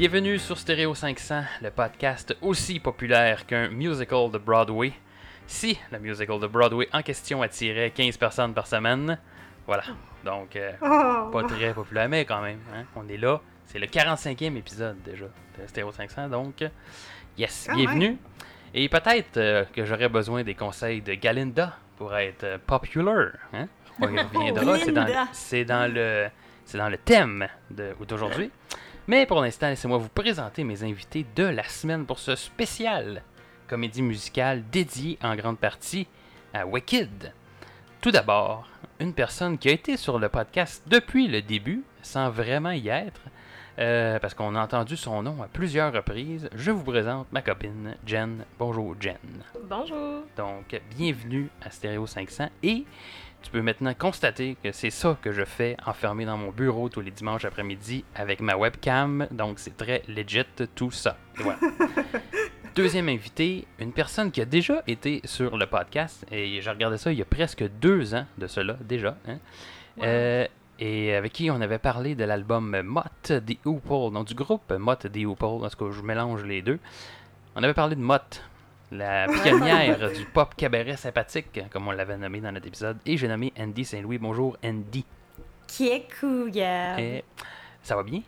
Bienvenue sur Stereo 500, le podcast aussi populaire qu'un musical de Broadway. Si le musical de Broadway en question attirait 15 personnes par semaine, voilà. Donc, euh, Oh. pas très populaire, mais quand même, hein, on est là. C'est le 45e épisode déjà de Stereo 500, donc, yes, Quand bienvenue. Et peut-être euh, que j'aurais besoin des conseils de Galinda pour être euh, popular. Hein? On y reviendra, c'est dans, Linda. c'est dans le, c'est dans le thème d'aujourd'hui. Mais pour l'instant, laissez-moi vous présenter mes invités de la semaine pour ce spécial comédie musicale dédiée en grande partie à Wicked. Tout d'abord, une personne qui a été sur le podcast depuis le début, sans vraiment y être, euh, parce qu'on a entendu son nom à plusieurs reprises. Je vous présente ma copine Jen. Bonjour Jen. Bonjour. Donc, bienvenue à Stereo 500 et tu peux maintenant constater que c'est ça que je fais enfermé dans mon bureau tous les dimanches après-midi avec ma webcam. Donc, c'est très legit tout ça. Voilà. Deuxième invité, une personne qui a déjà été sur le podcast et j'ai regardé ça il y a presque deux ans de cela déjà. hein. Euh, et avec qui on avait parlé de l'album Mott the Hoople, non du groupe Mott the Hoople, parce que je mélange les deux. On avait parlé de Mott, la pionnière du pop cabaret sympathique, comme on l'avait nommé dans notre épisode. Et j'ai nommé Andy Saint-Louis. Bonjour Andy. Qui est cool, Gab? Eh, ça va bien?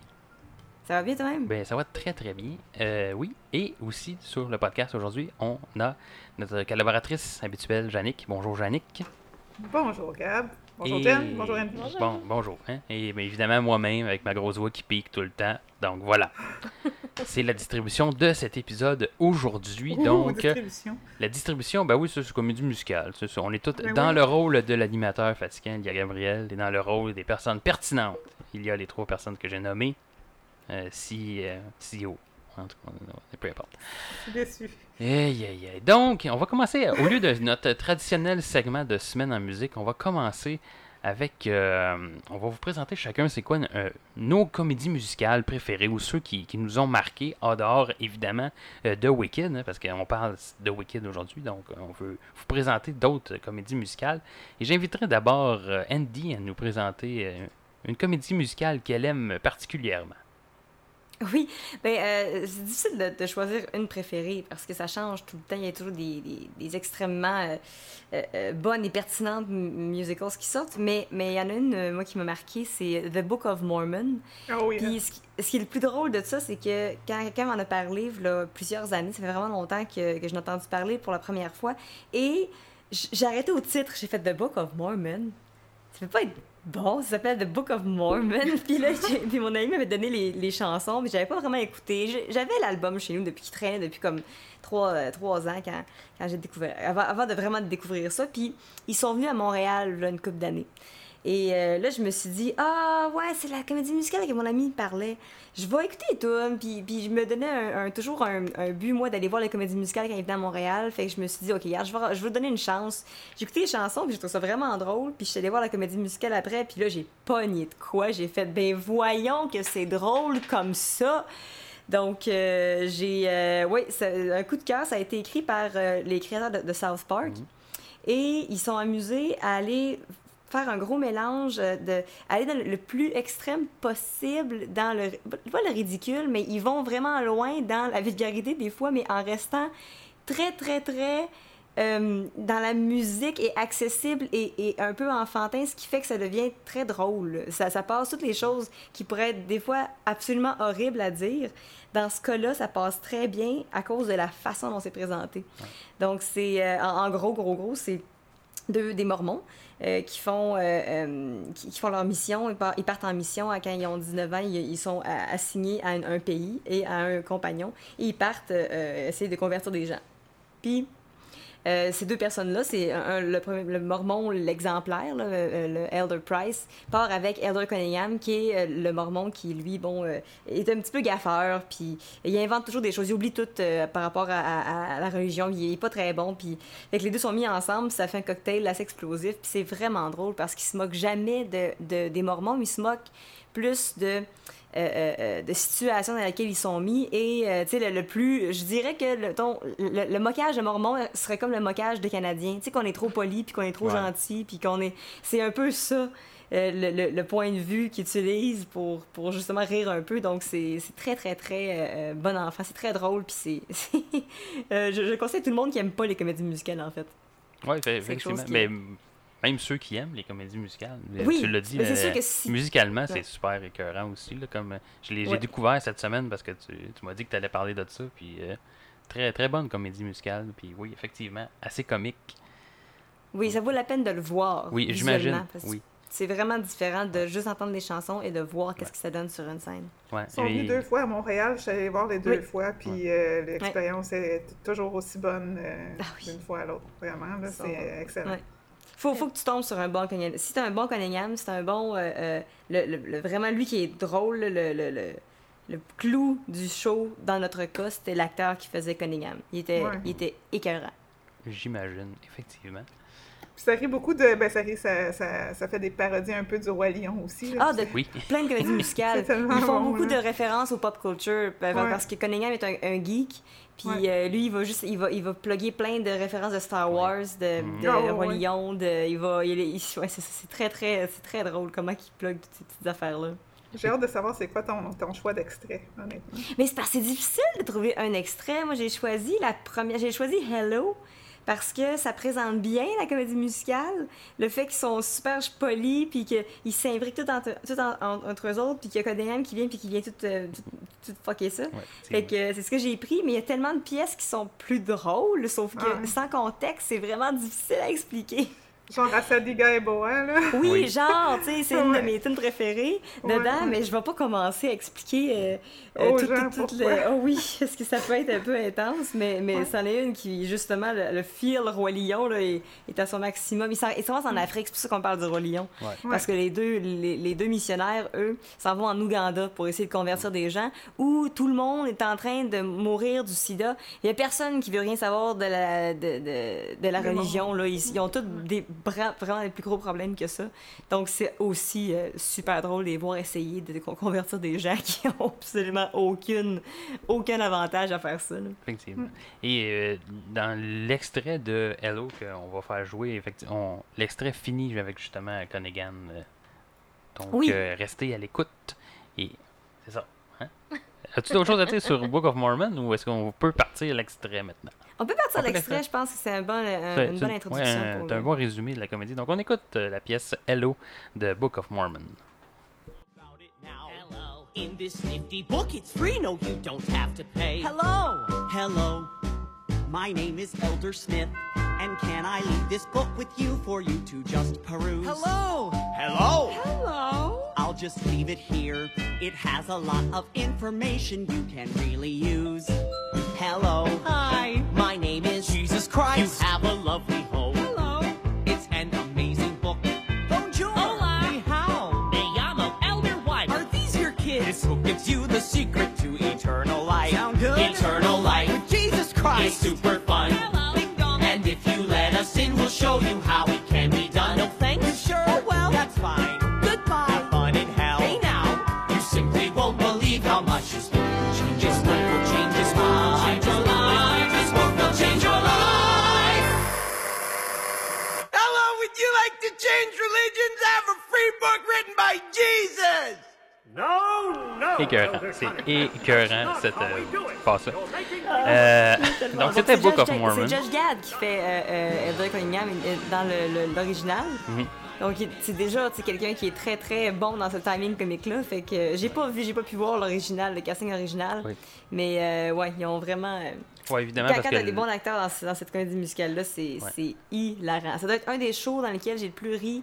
Ça va bien toi-même? Ben, ça va très très bien. Euh, oui. Et aussi sur le podcast aujourd'hui, on a notre collaboratrice habituelle, Jannick. Bonjour Jannick. Bonjour Gab. Bonjour Et- Jen. Bonjour Anne. Bonjour. Bon, bonjour. hein. Et bien évidemment, moi-même, avec ma grosse voix qui pique tout le temps. Donc voilà. C'est la distribution de cet épisode aujourd'hui. Donc, distribution. la distribution, ben oui, c'est comédie musicale. c'est ça. On est tous Ben dans oui. le rôle de l'animateur fatigant, il y a Gabriel, et dans le rôle des personnes pertinentes. Il y a les trois personnes que j'ai nommées. Euh, si, euh, CEO. En tout cas, peu importe. Je suis déçu. Aïe, aïe, aïe. Donc, on va commencer, au lieu de notre traditionnel segment de semaine en musique, on va commencer avec. euh, on va vous présenter chacun c'est quoi euh, nos comédies musicales préférées ou ceux qui, qui nous ont marqués, en dehors évidemment euh, de Wicked, hein, parce qu'on parle de Wicked aujourd'hui, donc on veut vous présenter d'autres comédies musicales. Et j'inviterai d'abord Andy à nous présenter une comédie musicale qu'elle aime particulièrement. Oui, ben euh, c'est difficile de, de choisir une préférée parce que ça change tout le temps. Il y a toujours des, des- des extrêmement euh, euh, bonnes et pertinentes musicals qui sortent, mais mais il y en a une, moi, qui m'a marqué, c'est The Book of Mormon. Ah oui. Puis ce qui, ce qui est le plus drôle de ça, c'est que quand quelqu'un m'en a parlé, là, plusieurs années, ça fait vraiment longtemps que, que je l'ai entendu parler pour la première fois, et j'ai arrêté au titre, j'ai fait The Book of Mormon. Ça peut pas être bon, ça s'appelle The Book of Mormon. puis là, puis mon ami m'avait donné les, les chansons, mais j'avais pas vraiment écouté. J'avais l'album chez nous depuis qu'il traînait depuis comme trois, euh, trois ans quand, quand j'ai découvert, avant, avant de vraiment découvrir ça. Puis ils sont venus à Montréal là, une couple d'années. Et euh, là, je me suis dit, ah ouais, c'est la comédie musicale que mon ami parlait. Je vais écouter tunes. Puis, puis je me donnais un, un- toujours un, un but, moi, d'aller voir la comédie musicale quand il venait à Montréal. Fait que je me suis dit, ok, je vais, je vais donner une chance. J'ai écouté les chansons, puis j'ai trouvé ça vraiment drôle. Puis je suis allée voir la comédie musicale après. Puis là, j'ai pogné de quoi. J'ai fait, ben voyons que c'est drôle comme ça. Donc, euh, j'ai. euh, oui, un coup de cœur, ça a été écrit par les créateurs de, de South Park. Et ils sont amusés à aller faire un gros mélange euh, de aller dans le, plus extrême possible dans le pas le ridicule mais ils vont vraiment loin dans la vulgarité des fois mais en restant très très très euh, dans la musique et accessible et, et un peu enfantin, ce qui fait que ça devient très drôle. Ça, ça passe toutes les choses qui pourraient être des fois absolument horribles à dire. Dans ce cas-là, ça passe très bien à cause de la façon dont c'est présenté. Donc, c'est euh, en, en gros, gros, gros, c'est deux, des Mormons qui, font, euh, euh, qui, font leur mission. Ils, par- ils partent en mission à- quand ils ont 19 ans. Ils, sont assignés à un, un pays et à un compagnon. Et ils partent euh, euh, essayer de convertir des gens. Puis, euh, ces deux personnes-là, c'est le, mormon, l'exemplaire, le Elder Price, part avec Elder Cunningham, qui est euh, le mormon qui, lui, bon, euh, est un petit peu gaffeur, puis il invente toujours des choses, il oublie tout par rapport à, la religion, il est pas très bon, puis les deux sont mis ensemble, ça fait un cocktail assez explosif, puis c'est vraiment drôle parce qu'il se moque jamais de, de- des mormons, il se moque plus de euh, euh, euh, de situations dans lesquelles ils sont mis. Et, euh, tu sais, le, le plus... Je dirais que le, ton, le, le moquage de Mormon serait comme le moquage de Canadien. Tu sais, qu'on est trop poli, puis qu'on est trop Ouais. gentil, puis qu'on est... C'est un peu ça, euh, le, le- le point de vue qu'ils utilisent pour, pour justement rire un peu. Donc, c'est c'est très, très, très euh, bon enfant. C'est très drôle, puis c'est... euh, je, je conseille à tout le monde qui aime pas les comédies musicales, en fait. Oui, effectivement. Mais même ceux qui aiment les comédies musicales, euh, Oui, tu l'as dit, mais c'est euh, sûr que si- musicalement, c'est Ouais. super écœurant aussi. Là, comme, euh, je l'ai j'ai Ouais. découvert cette semaine parce que tu, tu m'as dit que tu allais parler de ça. Puis, euh, très, très bonne comédie musicale. Puis oui, effectivement, assez comique. Oui, ça vaut la peine de le voir. Oui, j'imagine. Oui. C'est vraiment différent de juste entendre les chansons et de voir qu'est-ce que ça donne sur une scène. Ouais. Ils sont venus Et- deux fois à Montréal, je suis allée voir les deux Oui. fois, puis euh, l'expérience est toujours aussi bonne euh, Ah oui. d'une fois à l'autre. Vraiment, c'est excellent. Faut, faut que tu tombes sur un bon Cunningham. Si t'as un bon Cunningham, c'est un bon... euh, euh, le, le- le- vraiment, lui qui est drôle, le, le, le, le clou du show, dans notre cas, c'était l'acteur qui faisait Cunningham. Il était, Ouais. il était écœurant. J'imagine, effectivement. Puis ça rit beaucoup de. Ben, ça, rit, ça, ça, ça fait des parodies un peu du Roi Lion aussi. là. Ah, de Oui. plein de comédies musicales. Ils font bon, beaucoup là. de références au pop culture ben, Ouais. parce que Cunningham est un, un geek. Puis Ouais. euh, lui, il va juste, il va, il va plugger plein de références de Star. Wars, de, Mhm. de Ah, Roi ouais. Lion, de, il va, il, il- ouais, c'est, c'est très très, c'est très drôle comment il plug toutes ces petites affaires là. J'ai hâte de savoir c'est quoi ton, ton choix d'extrait, honnêtement. Mais c'est parce que c'est difficile de trouver un extrait. Moi, j'ai choisi la première, j'ai choisi Hello. Parce que ça présente bien la comédie musicale, le fait qu'ils sont super polis, puis qu'ils s'imbriquent tout, entre, tout en- en- entre eux autres, puis qu'il y a Cunningham qui vient, puis qui vient tout, euh, tout, tout fucker ça. Ouais, Fait que euh, c'est ce que j'ai pris, mais il y a tellement de pièces qui sont plus drôles, sauf que Ouais. sans contexte, c'est vraiment difficile à expliquer. Genre Assadiga et Boa, là. Oui, Oui. genre, tu sais, c'est une de mes tunes préférées dedans, ouais. mais je vais pas commencer à expliquer euh, euh, Aux tout- gens tout- tout pourquoi. le- Oh oui, parce que ça peut être un peu intense, mais, mais Ouais. c'en est une qui, justement, le, le feel Roi Lion là, est, est à son maximum. Il, s'en- passe en Afrique, c'est pour ça qu'on parle du Roi Lion. Ouais. Parce que les deux, les, les deux missionnaires, eux, s'en vont en Ouganda pour essayer de convertir des gens où tout le monde est en train de mourir du sida. Il y a personne qui veut rien savoir de la, de, de, de la religion. Là. Ils, ils ont tous des, vraiment des plus gros problèmes que ça. Donc, c'est aussi euh, super drôle de les voir essayer de con- convertir des gens qui ont absolument aucune, aucun avantage à faire ça. là. Effectivement. Et euh, dans l'extrait de Hello qu'on va faire jouer, l'extrait finit avec justement Cunningham. donc, Oui. euh, restez à l'écoute. Et c'est ça. Hein? As-tu d'autres choses à dire sur Book of Mormon ou est-ce qu'on peut partir à l'extrait maintenant? On peut partir de l'extrait, je pense que c'est un bon, un- C'est- une bonne ouais, introduction. un- pour c'est un le- bon résumé de la comédie. Donc, on écoute euh, la pièce Hello de Book of Mormon. Hello. In this nifty book, it's free. No, you don't have to pay. Hello! Hello. My name is Elder Smith. And can I leave this book with you for you to just peruse? Hello! Hello. Hello! I'll just leave it here. It has a lot of information you can really use. Hello. Hi! My name is Jesus Christ! You have a lovely home. Hello! It's an amazing book. Bonjour. Hola. Ni hao. Me llamo Elder White. Are these your kids? This book gives you the secret to eternal life. Sound good? Eternal life with Jesus Christ. It's super fun. Écœurant. C'est écœurant, cette euh, passe euh, Donc, c'était c'est Book of Mormon. C'est Judge Gad qui fait euh, euh, Elder Cunningham euh, dans l'original. Mhm. Donc, il- c'est déjà c'est quelqu'un qui est très très bon dans ce timing comique-là. Fait que euh, j'ai pas vu, j'ai pas pu voir l'original, le casting original. Oui. Mais euh, ouais, ils ont vraiment. euh, Ouais, évidemment, quand parce quand t'as des bons acteurs dans, dans cette comédie musicale-là, c'est Ouais. c'est hilarant. Ça doit être un des shows dans lesquels j'ai le plus ri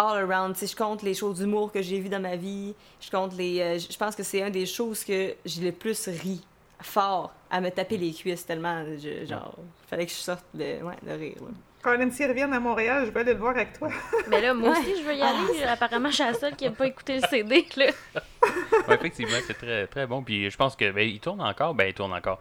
all around. Si je compte les shows d'humour que j'ai vus dans ma vie, je compte les. euh, je pense que c'est un des shows que j'ai le plus ri fort à me taper les cuisses tellement, je, genre, fallait que je sorte de, ouais, de rire. là. Colin, s'ils reviennent à Montréal, je vais aller le voir avec toi. Mais là, moi Ouais. aussi, je veux y aller. Apparemment, je suis la seule qui n'a pas écouté le CD. Là. Ouais, effectivement, c'est très, très bon. Puis je pense que ben, il tourne encore. Ben, il tourne encore.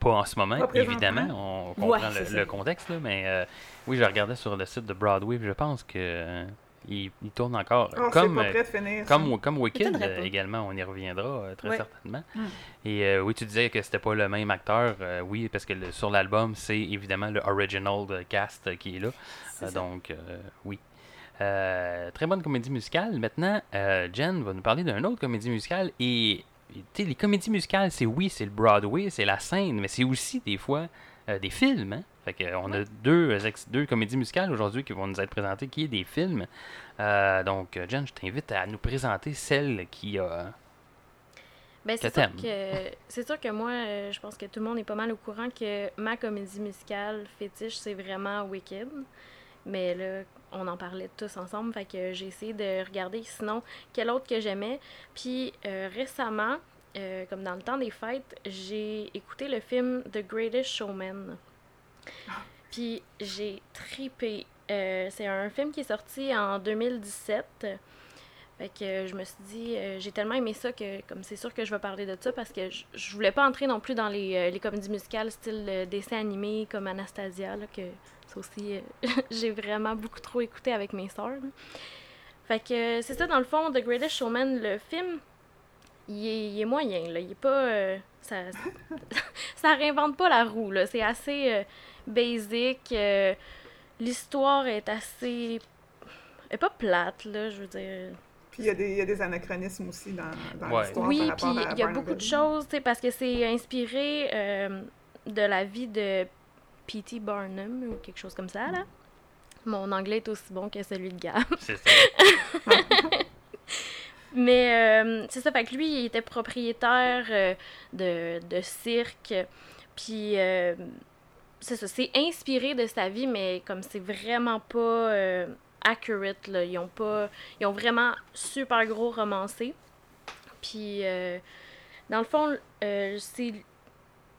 Pas en ce moment, évidemment. On comprend Ouais, le, contexte, là, mais euh, oui, je regardais sur le site de Broadway, je pense que euh, il, il tourne encore. Oh, comme, pas euh, prêt de finir. comme, comme Wicked euh, également, on y reviendra euh, très certainement. Hmm. Et euh, oui, tu disais que c'était pas le même acteur. euh, oui, parce que le- sur l'album, c'est évidemment le original de cast qui est là. Euh, donc, euh, oui. Euh, très bonne comédie musicale. Maintenant, euh, Jen va nous parler d'une autre comédie musicale. Et, et, tu sais, les comédies musicales, c'est oui, c'est le Broadway, c'est la scène, mais c'est aussi des fois euh, des films. Hein? Fait que, on a deux, comédies musicales aujourd'hui qui vont nous être présentées, qui est des films. Euh, donc, euh, Jen, je t'invite à nous présenter celle qui a. Ben, c'est sûr que c'est sûr que moi, euh, je pense que tout le monde est pas mal au courant que ma comédie musicale fétiche, c'est vraiment Wicked. Mais là, on en parlait tous ensemble, fait que j'ai essayé de regarder sinon quel autre que j'aimais? Puis euh, récemment, euh, comme dans le temps des fêtes, j'ai écouté le film The Greatest Showman. Puis j'ai tripé. Euh, c'est un film qui est sorti en 2017. Fait que je me suis dit, euh, j'ai tellement aimé ça que, comme c'est sûr que je vais parler de ça parce que je, je voulais pas entrer non plus dans les, euh, les comédies musicales style dessin animé comme Anastasia, là, que ça aussi, j'ai vraiment beaucoup trop écouté avec mes là. Fait que c'est ça, dans le fond, The Greatest Showman, le film, il est, il est moyen, là. Il est pas. ça, ça réinvente pas la roue, là. C'est assez basic. euh, L'histoire est assez. Elle est pas plate, là, je veux dire. Puis il y, a des- il y a des anachronismes aussi dans, dans Ouais. l'histoire Oui, puis il y a beaucoup de choses, tu sais, parce que c'est inspiré euh, de la vie de P.T. Barnum ou quelque chose comme ça, là. Mon anglais est aussi bon que celui de Gab. C'est ça. Mais euh, c'est ça, fait que lui, il était propriétaire euh, de, de cirque. Puis euh, c'est ça, c'est inspiré de sa vie, mais comme c'est vraiment pas euh, accurate, là. Ils ont pas. Ils ont vraiment super gros romancé. Puis euh, dans le fond, euh, c'est.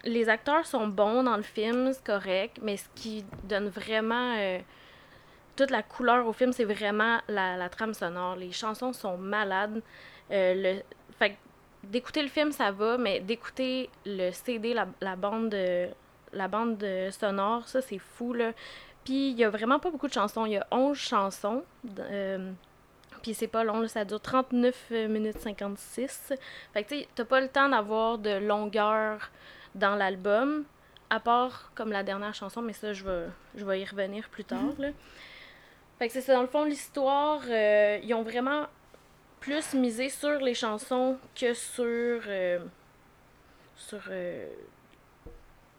Les acteurs sont bons dans le film, c'est correct, mais ce qui donne vraiment euh, toute la couleur au film, c'est vraiment la, trame sonore. Les chansons sont malades. Le, fait d'écouter le film, ça va, mais d'écouter le CD, la, la bande, de- la bande de sonore, ça, c'est fou, là. Puis, il y a vraiment pas beaucoup de chansons. Il y a 11 chansons. euh, puis c'est pas long, là, ça dure 39 minutes 56. Fait que tu sais, t'as pas le temps d'avoir de longueur dans l'album, à part comme la dernière chanson, mais ça, je vais, je vais y revenir plus tard. Là. Fait que c'est ça, dans le fond, l'histoire, euh, ils ont vraiment plus misé sur les chansons que sur. euh, sur. euh,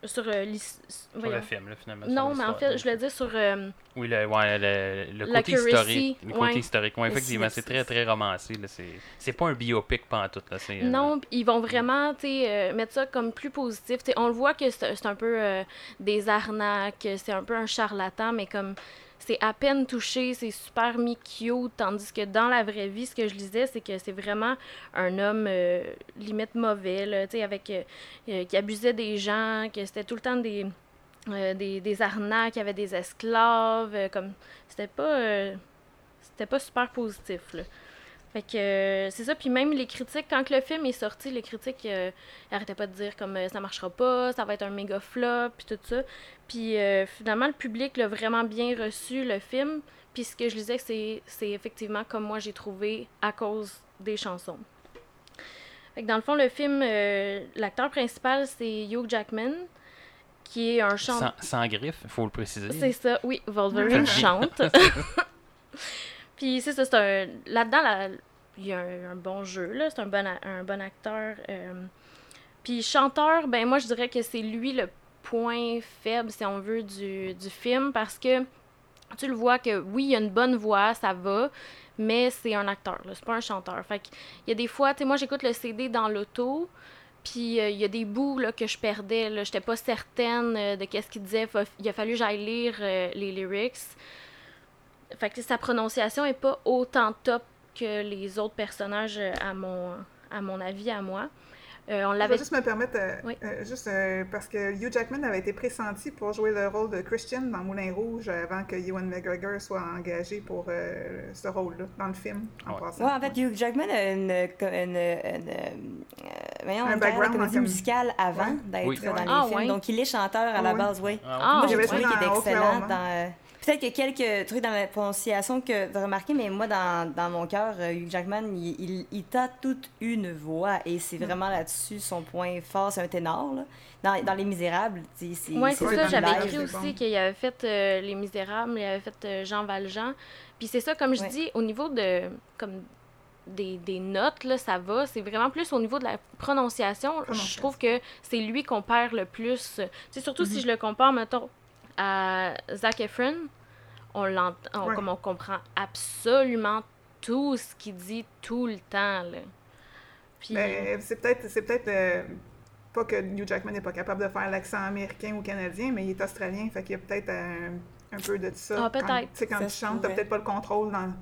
sur euh, Sur le film, là, finalement. Non, mais en fait, je voulais dire sur. euh, Oui, le, ouais, le, le côté historique. Le côté ouais. historique, effectivement, c'est très, très romancé. là, C'est c'est pas un biopic pantoute. Là, c'est, euh, Non, ils vont vraiment euh, mettre ça comme plus positif. On le voit que c'est c'est un peu des arnaques, c'est un peu un charlatan, mais comme c'est à peine touché, c'est super cute, tandis que dans la vraie vie, ce que je lisais, c'est que c'est vraiment un homme euh, limite mauvais, euh, euh, qui abusait des gens, que c'était tout le temps des, des, des arnaques, avait des esclaves, comme c'était pas c'était pas super positif. Fait que euh, c'est ça, puis même les critiques, quand que le film est sorti, les critiques euh, arrêtaient pas de dire comme euh, ça marchera pas, ça va être un méga flop, puis tout ça. Puis euh, finalement, le public l'a vraiment bien reçu, le film. Puis ce que je disais, c'est, c'est effectivement comme moi j'ai trouvé à cause des chansons. Fait que dans le fond, le film, l'acteur principal, c'est Hugh Jackman, qui est un chanteur. sans, sans griffe, il faut le préciser. C'est ça, oui, Wolverine chante. Puis c'est ça, c'est un. Là-dedans, là, il y a un, bon jeu, là. C'est un bon, a- un bon acteur. euh. Puis chanteur, ben moi, je dirais que c'est lui le point faible, si on veut, du, du film, parce que tu le vois que oui, il a une bonne voix, ça va, mais c'est un acteur, c'est pas un chanteur. Fait qu'il y a des fois, tu sais, moi, j'écoute le CD dans l'auto. Puis euh, il y a des bouts là, que je perdais. Là. J'étais pas certaine euh, de qu'est-ce qu'il disait. Il a fallu que j'aille lire les lyrics. Fait que sa prononciation est pas autant top que les autres personnages, euh, à mon, à mon avis, à moi. Euh, on Je l'avait vais juste me permettre, euh, Oui. euh, juste euh, parce que Hugh Jackman avait été pressenti pour jouer le rôle de Christian dans Moulin Rouge avant que Ewan McGregor soit engagé pour euh, ce rôle-là dans le film, en Ouais. passant. Ouais, en fait, Hugh Jackman a une, une, une, une, euh, voyons, Un de background en comédie comme- musicale avant Ouais. d'être Oui. dans les Ah, films. ouais? Donc, il est chanteur à la Ouais. base, oui. Ah, moi, j'ai trouvé qu'il était excellent dans... Peut-être a quelques trucs dans la prononciation que tu as remarqué, mais moi, dans, dans mon cœur, euh, Hugh Jackman, il, il, il a toute une voix et c'est vraiment là-dessus son point fort. C'est un ténor, là. Dans, dans Les Misérables, c'est Oui, c'est ça. J'avais écrit aussi bon. qu'il avait fait euh, Les Misérables, il avait fait euh, Jean Valjean. Puis c'est ça, comme je Ouais. dis, au niveau de comme des, des notes, là, ça va. C'est vraiment plus au niveau de la prononciation. Je trouve que c'est lui qu'on perd le plus. C'est surtout si je le compare, mettons, à Zac Efron. On l'entend, on- Ouais. comme on comprend absolument tout ce qu'il dit tout le temps, là. Puis, Ben, c'est peut-être, c'est peut-être euh, pas que Hugh Jackman n'est pas capable de faire l'accent américain ou canadien, mais il est australien, fait qu'il y a peut-être un, un peu de ça. Ah, Quand- peut-être. Tu sais, quand Ça tu chantes, t'as peut-être pas le contrôle dans...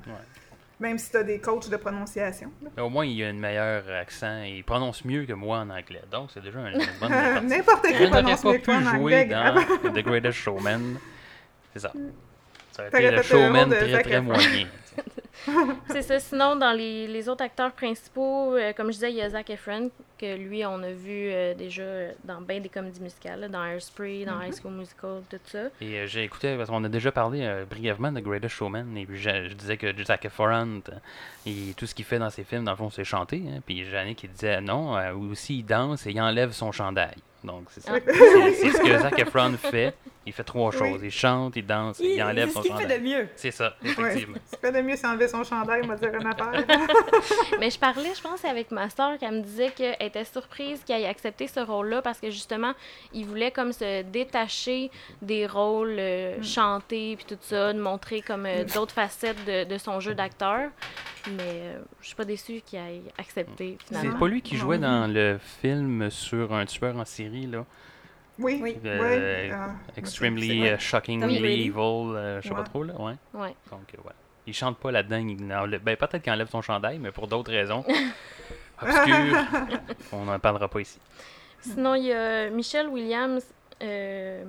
Même si t'as des coachs de prononciation. Mais au moins, il a un meilleur accent et il prononce mieux que moi en anglais. Donc, c'est déjà une, bonne. N'importe qui prononce pas mieux que pu en jouer anglais, dans grave. The Greatest Showman. C'est ça. Ça aurait été le showman très très moyen. C'est ça. Sinon, dans les, les autres acteurs principaux, euh, comme je disais, il y a Zac Efron, que lui, on a vu euh, déjà dans bien des comédies musicales, là, dans Airspray, dans High School Musical, tout ça. Et euh, j'ai écouté, parce qu'on a déjà parlé euh, brièvement de Greatest Showman, et puis je, je disais que Zac Efron, et tout ce qu'il fait dans ses films, dans le fond, c'est chanter. hein. Puis Jannick qui disait non, euh, aussi il danse et il enlève son chandail. Donc c'est ça. Ah. C'est c'est ce que Zac Efron fait. Il fait trois Oui. choses. Il chante, il danse Il- il enlève C'est son ce qu'il fait chandail. de mieux. C'est ça, Ouais. effectivement. Ce qu'il fait de mieux, c'est enlever son chandail, dire une affaire. Mais je parlais, je pense, avec ma soeur, qu'elle me disait qu'elle était surprise qu'il ait accepté ce rôle-là parce que justement, il voulait comme se détacher des rôles euh, chantés puis tout ça, de montrer comme euh, d'autres facettes de, de son jeu d'acteur. Mais euh, je suis pas déçue qu'il ait accepté C'est finalement. pas lui qui jouait dans le film sur un tueur en série, là. Oui, Oui. oui. Euh, ah, Extremely, euh, shockingly Tom Brady. evil, euh, je sais pas Ouais. trop, là, ouais. Ouais. Donc, euh, ouais. Il chante pas là-dedans, il enlève- ben, peut-être qu'il enlève son chandail, mais pour d'autres raisons obscures, on n'en parlera pas ici. Sinon, il y a Michelle Williams euh,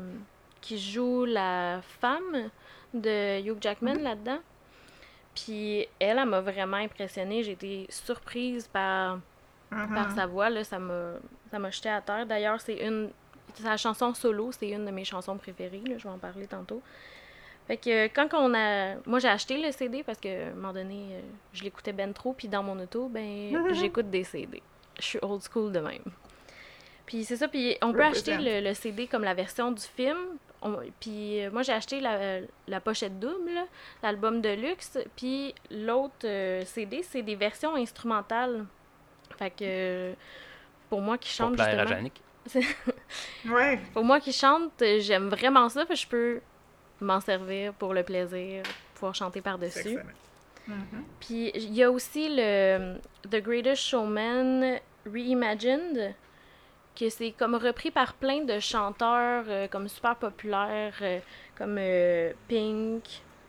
qui joue la femme de Hugh Jackman là-dedans. Puis elle, elle m'a vraiment impressionnée. J'ai été surprise par, Mhm. par sa voix. Là. Ça m'a ça m'a jeté à terre. D'ailleurs, c'est une. Sa chanson solo, c'est une de mes chansons préférées. là. Je vais en parler tantôt. Fait que quand on a. Moi, j'ai acheté le CD parce que, à un moment donné, euh, je l'écoutais ben trop. Puis dans mon auto, ben, j'écoute des CD. Je suis old school de même. Puis c'est ça. Puis on peut acheter le, le CD comme la version du film. On- puis euh, moi, j'ai acheté la, la pochette double, l'album de luxe. Puis l'autre euh, CD, c'est des versions instrumentales. Fait que pour moi qui Pour chante à justement. Jannick. Ouais. Pour moi qui chante, j'aime vraiment ça. Puis je peux m'en servir pour le plaisir, pouvoir chanter C'est par-dessus. Mhm. Puis il y a aussi le The Greatest Showman Reimagined, que c'est comme repris par plein de chanteurs euh, comme super populaires, euh, comme euh, Pink,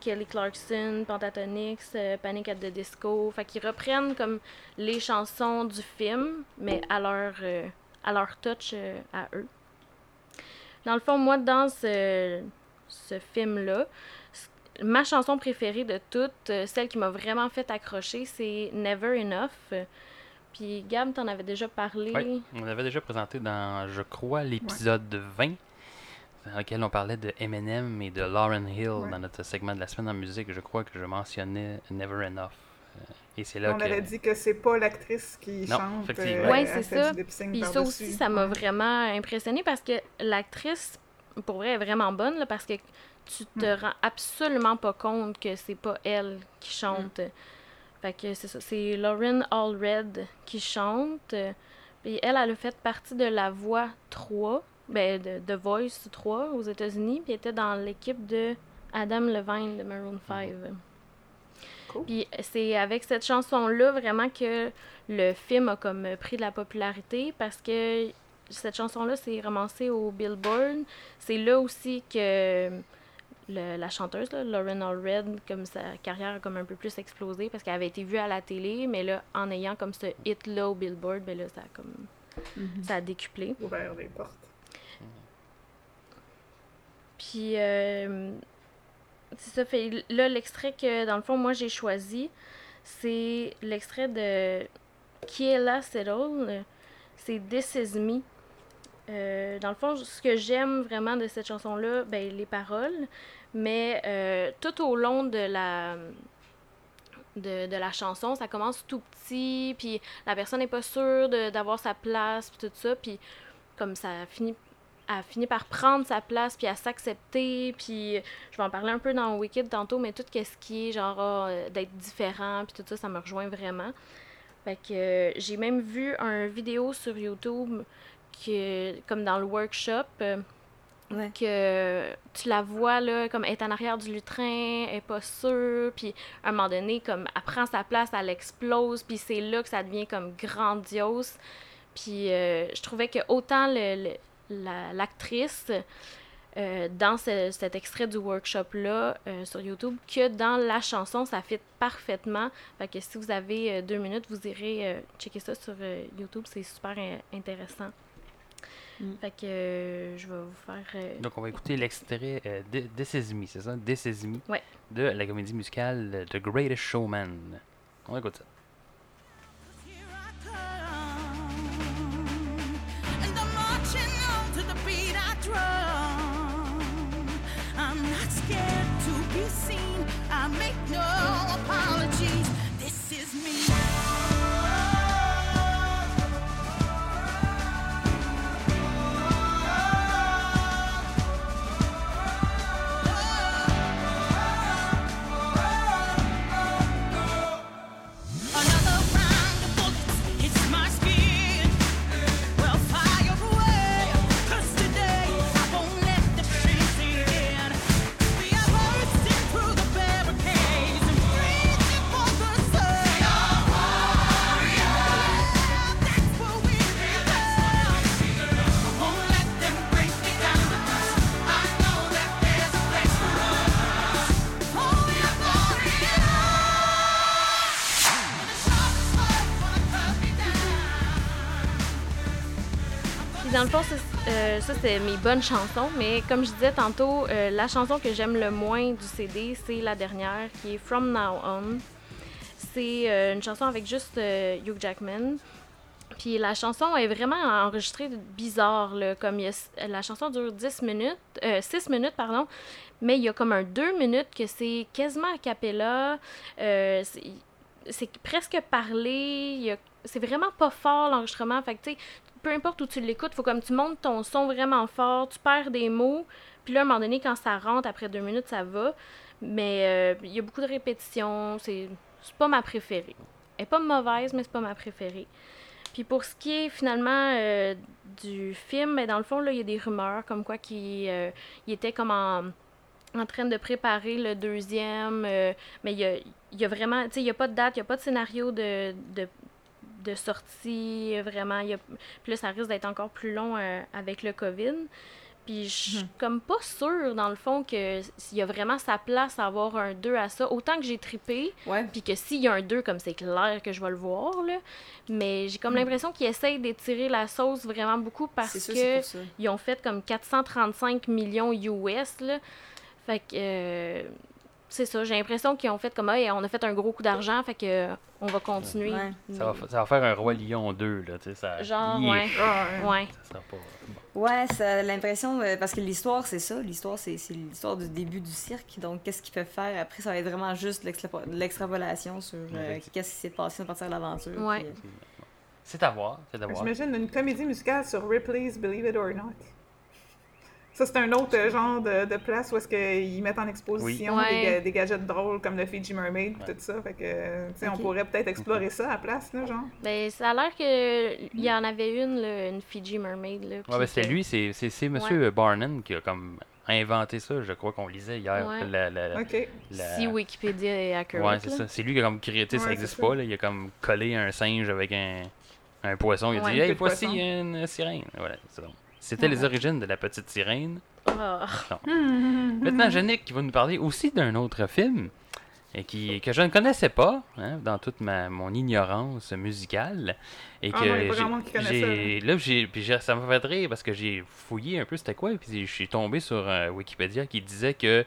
Kelly Clarkson, Pentatonix, euh, Panic at the Disco. Fait qu'ils reprennent comme les chansons du film, mais à leur, euh, à leur touch euh, à eux. Dans le fond, moi, dans ce, ce film-là, ma chanson préférée de toutes, celle qui m'a vraiment fait accrocher, c'est Never Enough. Puis Gab, t'en avais déjà parlé. Oui, on l'avait déjà présenté dans, je crois, l'épisode 20, dans lequel on parlait de Eminem et de Lauren Hill Ouais. dans notre segment de la semaine en musique. Je crois que je mentionnais Never Enough. Euh, Et c'est là On que. avait dit que c'est pas l'actrice qui Non, chante. euh, elle c'est fait ça. Puis ça aussi, ça m'a vraiment impressionnée parce que l'actrice, pour vrai, est vraiment bonne là, parce que tu te Mm. rends absolument pas compte que c'est pas elle qui chante. Fait que c'est ça, c'est Lauren Allred qui chante. Puis elle, elle a fait partie de la voix 3, ben de The Voice 3 aux États-Unis, puis était dans l'équipe de Adam Levine de Maroon 5. Cool. Puis c'est avec cette chanson-là vraiment que le film a comme pris de la popularité parce que cette chanson-là s'est ramassée au Billboard. C'est là aussi que le- la chanteuse, là, Lauren Allred, comme sa carrière a comme un peu plus explosé parce qu'elle avait été vue à la télé, mais là, en ayant comme ce hit-là au Billboard, ben là, ça a comme Ça a décuplé. Ouvert les portes. Puis, euh, c'est ça. Fait, là, l'extrait que, dans le fond, moi, j'ai choisi, c'est l'extrait de Kiela Settle. C'est This Is Me. Euh, dans le fond, ce que j'aime vraiment de cette chanson-là, ben, les paroles, mais euh, tout au long de la, de, de la chanson, ça commence tout petit, puis la personne n'est pas sûre d'avoir sa place, puis tout ça, puis comme ça finit a fini par prendre sa place puis à s'accepter puis je vais en parler un peu dans Wicked tantôt mais tout ce qui est genre euh, d'être différent puis tout ça ça me rejoint vraiment fait que euh, j'ai même vu un vidéo sur YouTube que comme dans le workshop euh, Ouais. que tu la vois là comme elle est en arrière du lutrin, elle est pas sûre, puis à un moment donné comme elle prend sa place, elle explose, puis c'est là que ça devient comme grandiose. Puis euh, je trouvais que autant le- le- la- l'actrice euh, dans ce- cet extrait du workshop là sur YouTube que dans la chanson, ça fit parfaitement. Fait que si vous avez euh, deux minutes, vous irez euh, checker ça sur euh, YouTube, c'est super euh, intéressant. Mm. Fait que euh, je vais vous faire. euh, Donc, on va écouter l'extrait euh, de This Is Me, c'est ça? This Is Me Ouais. de la comédie musicale euh, The Greatest Showman. On écoute ça. Euh, ça, c'est mes bonnes chansons. Mais comme je disais tantôt, euh, la chanson que j'aime le moins du CD, c'est la dernière, qui est From Now On. C'est euh, une chanson avec juste Hugh Jackman. Puis la chanson est vraiment enregistrée bizarre. Là, comme la chanson dure 10 minutes, euh, 6 minutes, pardon. Mais il y a comme un 2 minutes que c'est quasiment a cappella. C'est- presque parlé. C'est vraiment pas fort l'enregistrement. Fait que peu importe où tu l'écoutes, faut comme tu montes ton son vraiment fort, tu perds des mots, puis là, à un moment donné, quand ça rentre, après deux minutes, ça va. Mais euh, il y a beaucoup de répétitions, c'est pas ma préférée. Elle est pas mauvaise, mais c'est pas ma préférée. Puis pour ce qui est finalement euh, du film, ben, dans le fond, il y a des rumeurs comme quoi qu'il euh, était comme en, train de préparer le deuxième, euh, mais il y a, vraiment, tu sais, il n'y a pas de date, il n'y a pas de scénario de, de sortie, vraiment. il Y a, puis là, ça risque d'être encore plus long euh, avec le COVID. Puis je suis comme pas sûre, dans le fond, que s'il y a vraiment sa place à avoir un 2 à ça. Autant que j'ai trippé, Ouais. puis que s'il y a un 2, comme c'est clair que je vais le voir, là. Mais j'ai comme l'impression qu'ils essayent d'étirer la sauce vraiment beaucoup parce sûr, que ils ont fait comme 435 millions US, là. Fait que... euh, c'est ça, j'ai l'impression qu'ils ont fait comme Hey, on a fait un gros coup d'argent, fait que euh, on va continuer. Ouais. Ça va, fa- ça va faire un Roi Lion 2, là, tu sais, ça... Genre, Yeah. ouais. Ouais. Ça sera pas... bon. Ouais, ça a l'impression, euh, parce que l'histoire, c'est ça. L'histoire, c'est l'histoire du début du cirque. Donc, qu'est-ce qu'ils peuvent faire? Après Ça va être vraiment juste l'extra- l'extrapolation sur euh, qu'est-ce qui s'est passé à partir de l'aventure. Ouais. puis, C'est à voir, c'est à voir. J'imagine une comédie musicale sur Ripley's Believe It or Not. Ça, c'est un autre euh, genre de, de place où est-ce qu'ils mettent en exposition Oui. des, Ouais. ga- des gadgets drôles comme le Fiji Mermaid et Ouais. tout ça. Fait que, tu sais, on pourrait peut-être explorer ça à la place, là, genre. Ben, ça a l'air qu'il y en avait une, là, une Fiji Mermaid. Là, Ouais, ben, c'est lui, c'est c'est- c'est Monsieur Barnum qui a comme inventé ça, je crois qu'on lisait hier. Ouais. La, la- OK. la- Si Wikipédia est accurate. Ouais, c'est là. ça. C'est lui qui a comme créé, ça Ouais, existe c'est pas, là. Il a comme collé un singe avec un, un poisson. Il a Ouais. dit, hey, voici poisson. une sirène. Voilà, c'est bon. C'était les origines de la petite sirène. Ah. Maintenant, Yannick qui va nous parler aussi d'un autre film. et qui, que je ne connaissais pas hein, dans toute ma, mon ignorance musicale. Et Ah que j'ai- là, j'ai, puis ça m'a fait rire parce que j'ai fouillé un peu c'était quoi, et puis je suis tombé sur euh, Wikipédia qui disait que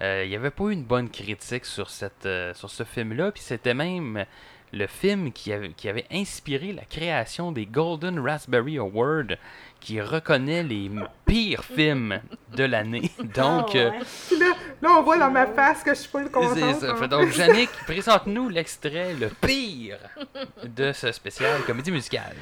euh, il n'y avait pas eu une bonne critique sur, cette, euh, sur ce film-là, puis c'était même le film qui avait, qui avait inspiré la création des Golden Raspberry Awards, qui reconnaît les pires films de l'année. Donc, Ah, euh, ouais. Là, là, on voit dans ma face que je suis pas le c'est contente. ça. plus. donc, Yannick, présente-nous l'extrait le pire de ce spécial comédie musicale.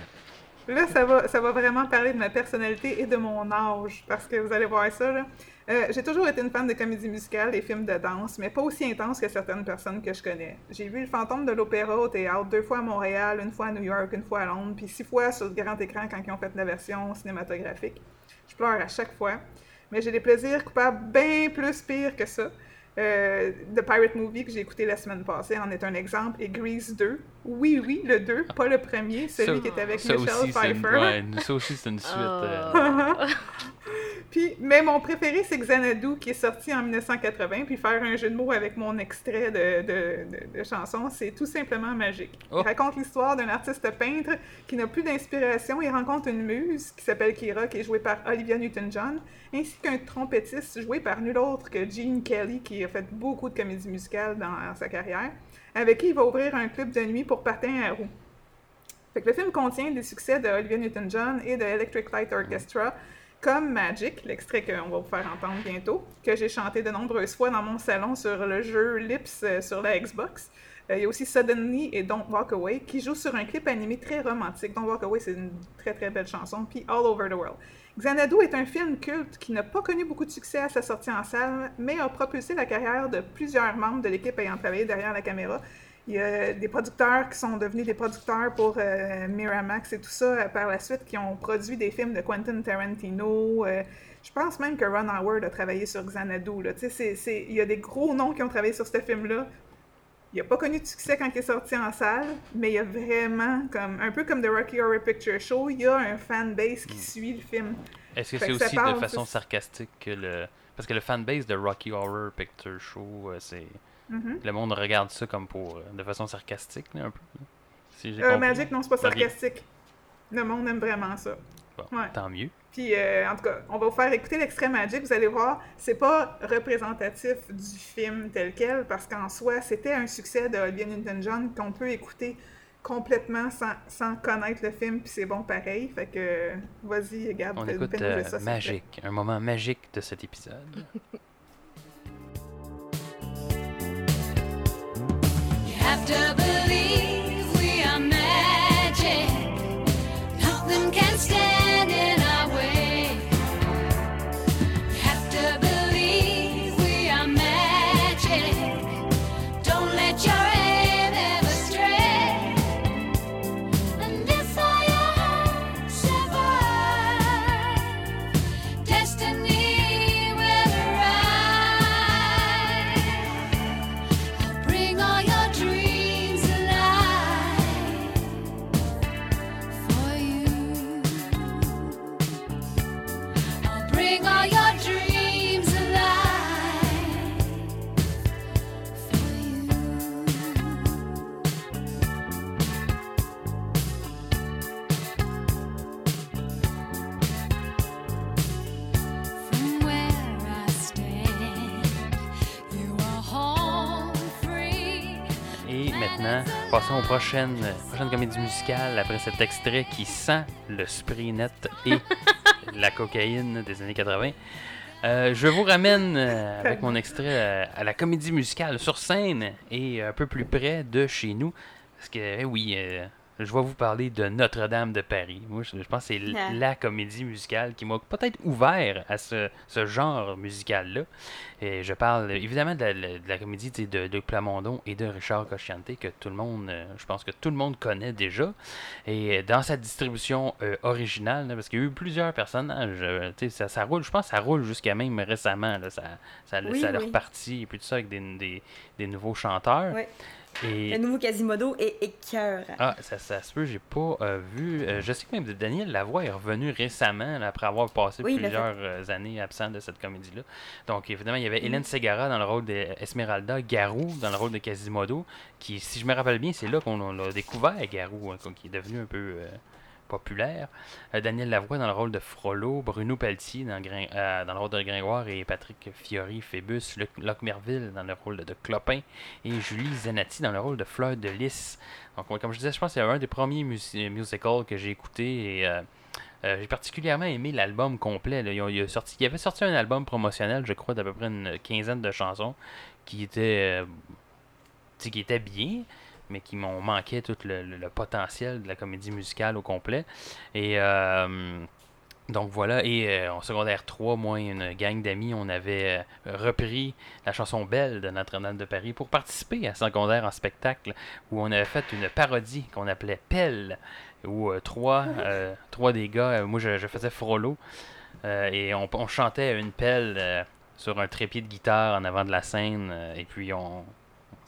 Là, ça va, ça va vraiment parler de ma personnalité et de mon âge, parce que vous allez voir ça. là. Euh, j'ai toujours été une fan de comédie musicale et films de danse, mais pas aussi intense que certaines personnes que je connais. J'ai vu Le Fantôme de l'Opéra au théâtre deux fois à Montréal, une fois à New York, une fois à Londres, puis six fois sur le grand écran quand ils ont fait la version cinématographique. Je pleure à chaque fois, mais j'ai des plaisirs coupables bien plus pires que ça. Euh, The Pirate Movie que j'ai écouté la semaine passée en est un exemple, et Grease 2. Oui, oui, le 2, pas le premier, celui Ça- qui est avec Michelle aussi, c'est une, Pfeiffer. ouais, ça aussi, c'est une suite. euh, Oh. Puis, mais mon préféré, c'est Xanadu, qui est sorti en 1980. Puis faire un jeu de mots avec mon extrait de, de, de- de chanson, c'est tout simplement magique. Oh. Il raconte l'histoire d'un artiste peintre qui n'a plus d'inspiration. Il rencontre une muse qui s'appelle Kira, qui est jouée par Olivia Newton-John, ainsi qu'un trompettiste joué par nul autre que Gene Kelly, qui a fait beaucoup de comédies musicales dans sa carrière, avec qui il va ouvrir un club de nuit pour patins à roues. Fait que le film contient des succès de Olivia Newton-John et de Electric Light Orchestra, comme Magic, l'extrait qu'on va vous faire entendre bientôt, que j'ai chanté de nombreuses fois dans mon salon sur le jeu Lips euh, sur la Xbox. Euh, il y a aussi Suddenly et Don't Walk Away, qui jouent sur un clip animé très romantique. Don't Walk Away, c'est une très très belle chanson, puis All Over the World. Xanadu est un film culte qui n'a pas connu beaucoup de succès à sa sortie en salle, mais a propulsé la carrière de plusieurs membres de l'équipe ayant travaillé derrière la caméra. Il y a des producteurs qui sont devenus des producteurs pour euh, Miramax et tout ça euh, par la suite, qui ont produit des films de Quentin Tarantino. euh, je pense même que Ron Howard a travaillé sur Xanadu. Là. C'est- c'est- Il y a des gros noms qui ont travaillé sur ce film-là. Il n'a pas connu de succès quand il est sorti en salle, mais il y a vraiment, comme un peu comme The Rocky Horror Picture Show, il y a un fanbase qui suit le film. Est-ce que Fait c'est que aussi de façon c'est- sarcastique que le. Parce que le fanbase de Rocky Horror Picture Show, euh, Mhm. Le monde regarde ça comme pour. euh, de façon sarcastique, là, un peu. là. Si Euh. Magic, non, c'est pas sarcastique. Le monde aime vraiment ça. Bon, Ouais. Tant mieux. Puis, euh, en tout cas, on va vous faire écouter l'extrait Magic. Vous allez voir, c'est pas représentatif du film tel quel, parce qu'en soi, c'était un succès de Olivia Newton-John qu'on peut écouter complètement sans, sans connaître le film, puis c'est bon pareil. Fait que, vas-y, Gab, On écoute euh, ça. Magic, un moment magique de cet épisode. You passons aux prochaines, prochaines comédies musicales après cet extrait qui sent le spray net et la cocaïne des années 80. Euh, je vous ramène euh, avec mon extrait euh, à la comédie musicale sur scène et un peu plus près de chez nous. Parce que, eh oui, je vais vous parler de Notre-Dame de Paris. Moi, je, pense que c'est Ah. la comédie musicale qui m'a peut-être ouvert à ce, ce genre musical-là. Et je parle évidemment de la, la- de la comédie de Luc Plamondon et de Richard Cochiante que tout le monde, euh, je pense que tout le monde connaît déjà. Et dans sa distribution euh, originale, parce qu'il y a eu plusieurs personnages, euh, ça, ça roule, je pense que ça roule jusqu'à même récemment. Là, ça, ça, Oui, ça a oui. et puis tout ça avec des, des, des nouveaux chanteurs. Ouais. Et... Le nouveau Quasimodo est écœurant. Ah, ça, ça se peut, j'ai pas euh, vu. Euh, je sais que même Daniel Lavoie est revenu récemment, là, après avoir passé Oui, plusieurs euh, années absent de cette comédie-là. Donc, évidemment, il y Mm. avait Hélène Segara dans le rôle d'Esmeralda, Garou dans le rôle de Quasimodo, qui, si je me rappelle bien, c'est là qu'on l'a découvert, Garou, hein, qui est devenu un peu populaire. Euh, Daniel Lavoie dans le rôle de Frollo, Bruno Pelletier euh, dans le rôle de Gringoire et Patrick Fiori, Phébus, Luc Locke Merville dans le rôle de Clopin et Julie Zanatti dans le rôle de Fleur de Lys. Donc, comme je disais, je pense que c'est un des premiers mus- musicals que j'ai écouté et euh, j'ai particulièrement aimé l'album complet. il, il avait sorti un album promotionnel, je crois, d'à peu près une quinzaine de chansons qui sais, qui étaient bien, mais qui m'ont manqué tout le, le- le potentiel de la comédie musicale au complet. Et euh, donc voilà, et euh, en secondaire 3, moi et une gang d'amis, on avait euh, repris la chanson Belle de Notre-Dame de Paris pour participer à secondaire en spectacle où on avait fait une parodie qu'on appelait Pelle, où trois, trois des gars, moi je, je faisais Frollo, et on, on chantait une pelle sur un trépied de guitare en avant de la scène, et puis on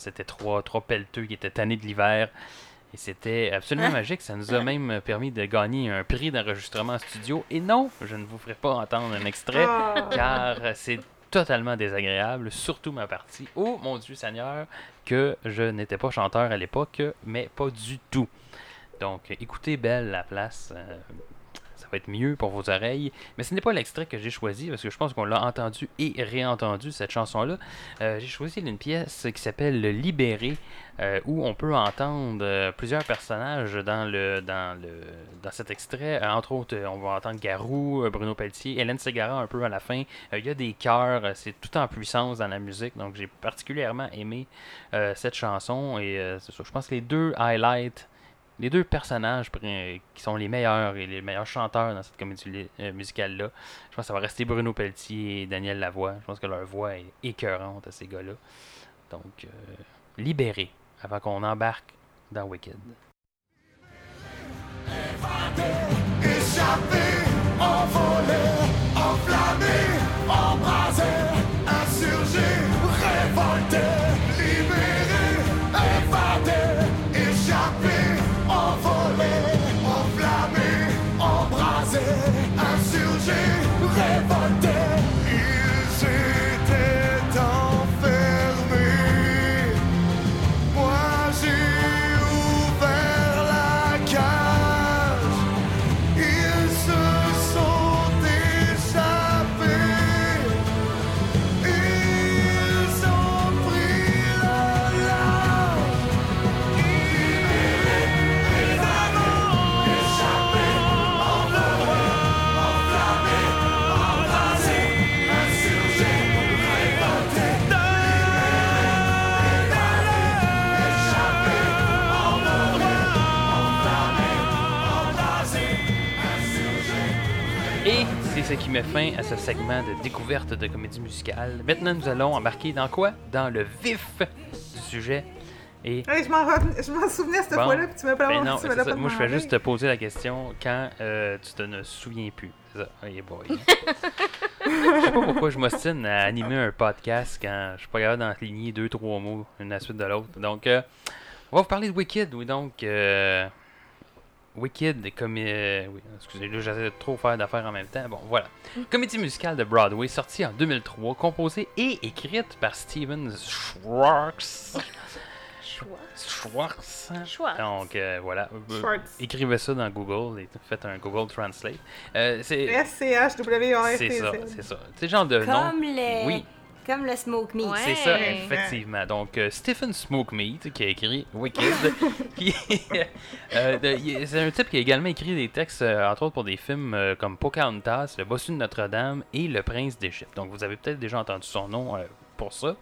c'était trois, trois pelleteux qui étaient tannés de l'hiver. Et c'était absolument Hein? magique. Ça nous a même permis de gagner un prix d'enregistrement en studio. Et non, je ne vous ferai pas entendre un extrait Ah. car c'est totalement désagréable, surtout ma partie. Oh mon Dieu Seigneur, que je n'étais pas chanteur à l'époque, mais pas du tout. Donc écoutez Belle la place, euh, va être mieux pour vos oreilles. Mais ce n'est pas l'extrait que j'ai choisi parce que je pense qu'on l'a entendu et réentendu cette chanson-là. Euh, j'ai choisi une pièce qui s'appelle Le Libéré, euh, où on peut entendre euh, plusieurs personnages dans le dans le dans cet extrait. Entre autres, on va entendre Garou, Bruno Pelletier, Hélène Segara un peu à la fin. Il y a des chœurs, c'est tout en puissance dans la musique, donc j'ai particulièrement aimé cette chanson et je pense que les deux highlights les deux personnages qui sont les meilleurs et les meilleurs chanteurs dans cette comédie euh, musicale-là, je pense que ça va rester Bruno Pelletier et Daniel Lavoie. Je pense que leur voix est écœurante à ces gars-là. Donc, euh, libéré avant qu'on embarque dans Wicked. Ce qui met fin à ce segment de découverte de comédie musicale. Maintenant, nous allons embarquer dans quoi? Dans le vif du sujet. Et Hey, je m'en souvenais cette Bon. fois-là, puis tu m'as pas Ben non, tu ça. pas moi je fais demandé. juste te poser la question quand euh, tu te ne souviens plus. C'est ça. Hey boy. je sais pas pourquoi je m'ostine à animer un podcast quand je suis pas capable d'enligner deux, trois mots une à la suite de l'autre. Donc, euh, on va vous parler de Wicked, oui, donc. euh, Wicked, comme. euh, oui, excusez, là, j'essaie de trop faire d'affaires en même temps. Bon, voilà. Comédie musicale de Broadway, sortie en 2003, composée et écrite par Steven Schwartz. Schwartz. Schwartz. Donc, euh, voilà. Schwartz. Écrivez ça dans Google et faites un Google Translate. Euh, c'est S-C-H-W-A-R-T-Z. c'est ça, c'est ça. C'est genre de nom. Comme les... Oui. Comme le smoke meat. Ouais. C'est ça, effectivement. Donc, euh, Stephen Smokemeat, qui a écrit Wicked, qui- euh, de- c'est un type qui a également écrit des textes, euh, entre autres pour des films euh, comme Pocahontas, Le Bossu de Notre-Dame et Le Prince d'Égypte. Donc, vous avez peut-être déjà entendu son nom euh, pour ça.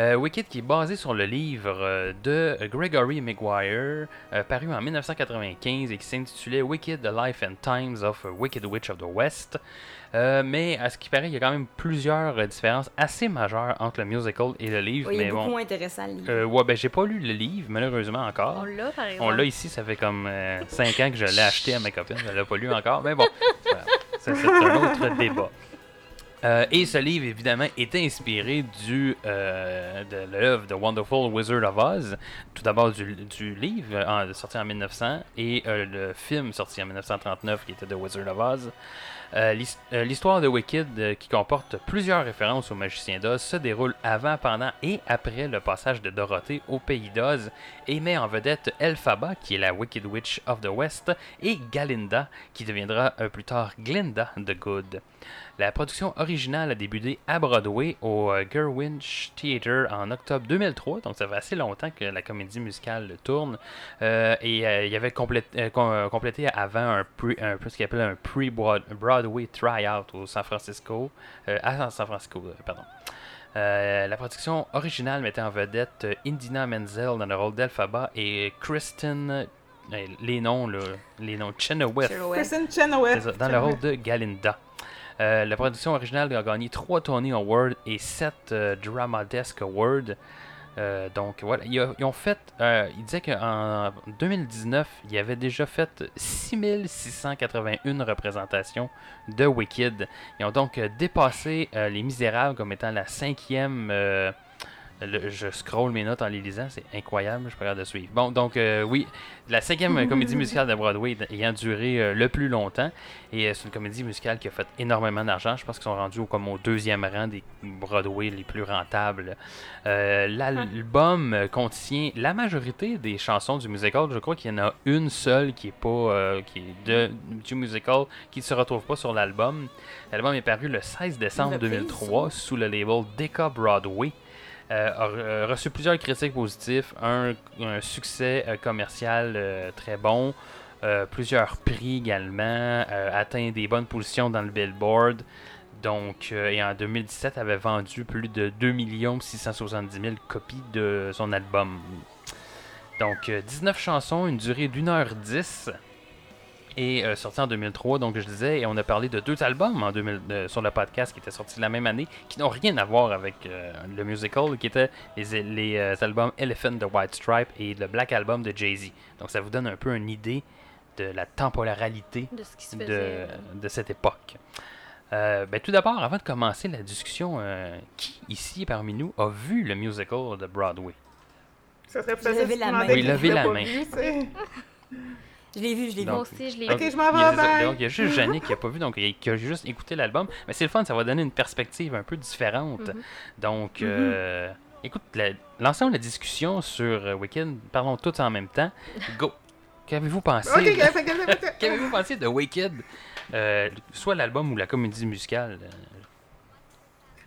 Euh, Wicked qui est basé sur le livre euh, de Gregory Maguire, euh, paru en 1995 et qui s'intitulait Wicked, The Life and Times of a Wicked Witch of the West. Euh, mais à ce qui paraît, il y a quand même plusieurs euh, différences assez majeures entre le musical et le livre. Oui, il mais est beaucoup bon, moins intéressant, le livre. euh, ouais, ben j'ai pas lu le livre, malheureusement encore. On l'a, par exemple. On l'a ici, ça fait comme 5 ans que je l'ai acheté à ma copine, elle l'a pas lu encore, mais bon, c'est un autre débat. Euh, et ce livre, évidemment, est inspiré du, euh, de l'œuvre The Wonderful Wizard of Oz. Tout d'abord du, du livre sorti en 1900 et euh, le film sorti en 1939 qui était The Wizard of Oz. Euh, l'his- L'histoire de Wicked, qui comporte plusieurs références au magicien d'Oz, se déroule avant, pendant et après le passage de Dorothée au pays d'Oz et met en vedette Elphaba, qui est la Wicked Witch of the West, et Galinda, qui deviendra plus tard Glinda the Good. La production originale a débuté à Broadway au euh, Gerwinch Theatre en octobre 2003, donc ça fait assez longtemps que la comédie musicale tourne. Euh, et euh, il y avait complét- euh, com- complété avant un, pre, un peu ce qu'il appelle un pre-Broadway tryout au San Francisco, euh, à San Francisco, pardon. Euh, la production originale mettait en vedette Indina Menzel dans le rôle d'Elphaba et Kristen, euh, les noms, là, les noms Chenoweth. Kristen dans le rôle de Galinda. Euh, la production originale a gagné 3 Tony Awards et 7 Drama Desk Awards. Euh, donc voilà, ils, ils ont fait, euh, ils disaient qu'en 2019, ils avaient déjà fait 6681 représentations de Wicked. Ils ont donc dépassé Les Misérables comme étant la cinquième. Le- je scroll mes notes en les lisant, c'est incroyable, je suis pas capable de suivre. Bon, donc euh, oui, la cinquième comédie musicale de Broadway ayant duré euh, le plus longtemps. Et euh, c'est une comédie musicale qui a fait énormément d'argent. Je pense qu'ils sont rendus au, comme au deuxième rang des Broadway les plus rentables. L'album contient la majorité des chansons du musical. Je crois qu'il y en a une seule qui est pas qui est de, du musical qui ne se retrouve pas sur l'album. L'album est paru le 16 décembre Une reprise, 2003 sous le label Decca Broadway. Euh, a euh, reçu plusieurs critiques positives, un, succès euh, commercial très bon, plusieurs prix également, atteint des bonnes positions dans le Billboard. Donc, et en 2017, avait vendu plus de 2 670 000 copies de son album. Donc, euh, 19 chansons, une durée d'une heure 10 et euh, sorti en 2003. Donc, je disais, et on a parlé de deux albums en 2000, euh, sur le podcast qui étaient sortis la même année, qui n'ont rien à voir avec euh, le musical, qui étaient les, les euh, albums Elephant de White Stripe et le Black Album de Jay-Z. Donc, ça vous donne un peu une idée de la temporalité De ce qui se de, faisait. de cette époque. Euh, ben, tout d'abord, avant de commencer la discussion, euh, qui ici parmi nous a vu le musical de Broadway? Ça serait facile levé si la main. Oui, qui levez l'a main. vu. Je l'ai vu, je l'ai vu. Moi aussi, je l'ai Ok, vu. je m'en Il y a- vais, bye. donc, il y a juste Jannick qui n'a pas vu, donc il- qui a juste écouté l'album. Mais c'est le fun, ça va donner une perspective un peu différente. Mhm. Donc, euh, écoute, la- lançons la discussion sur euh, Wicked. Parlons tous en même temps. Go! Qu'avez-vous pensé? Ok, de- Qu'avez-vous pensé de Wicked? Euh, soit l'album ou la comédie musicale.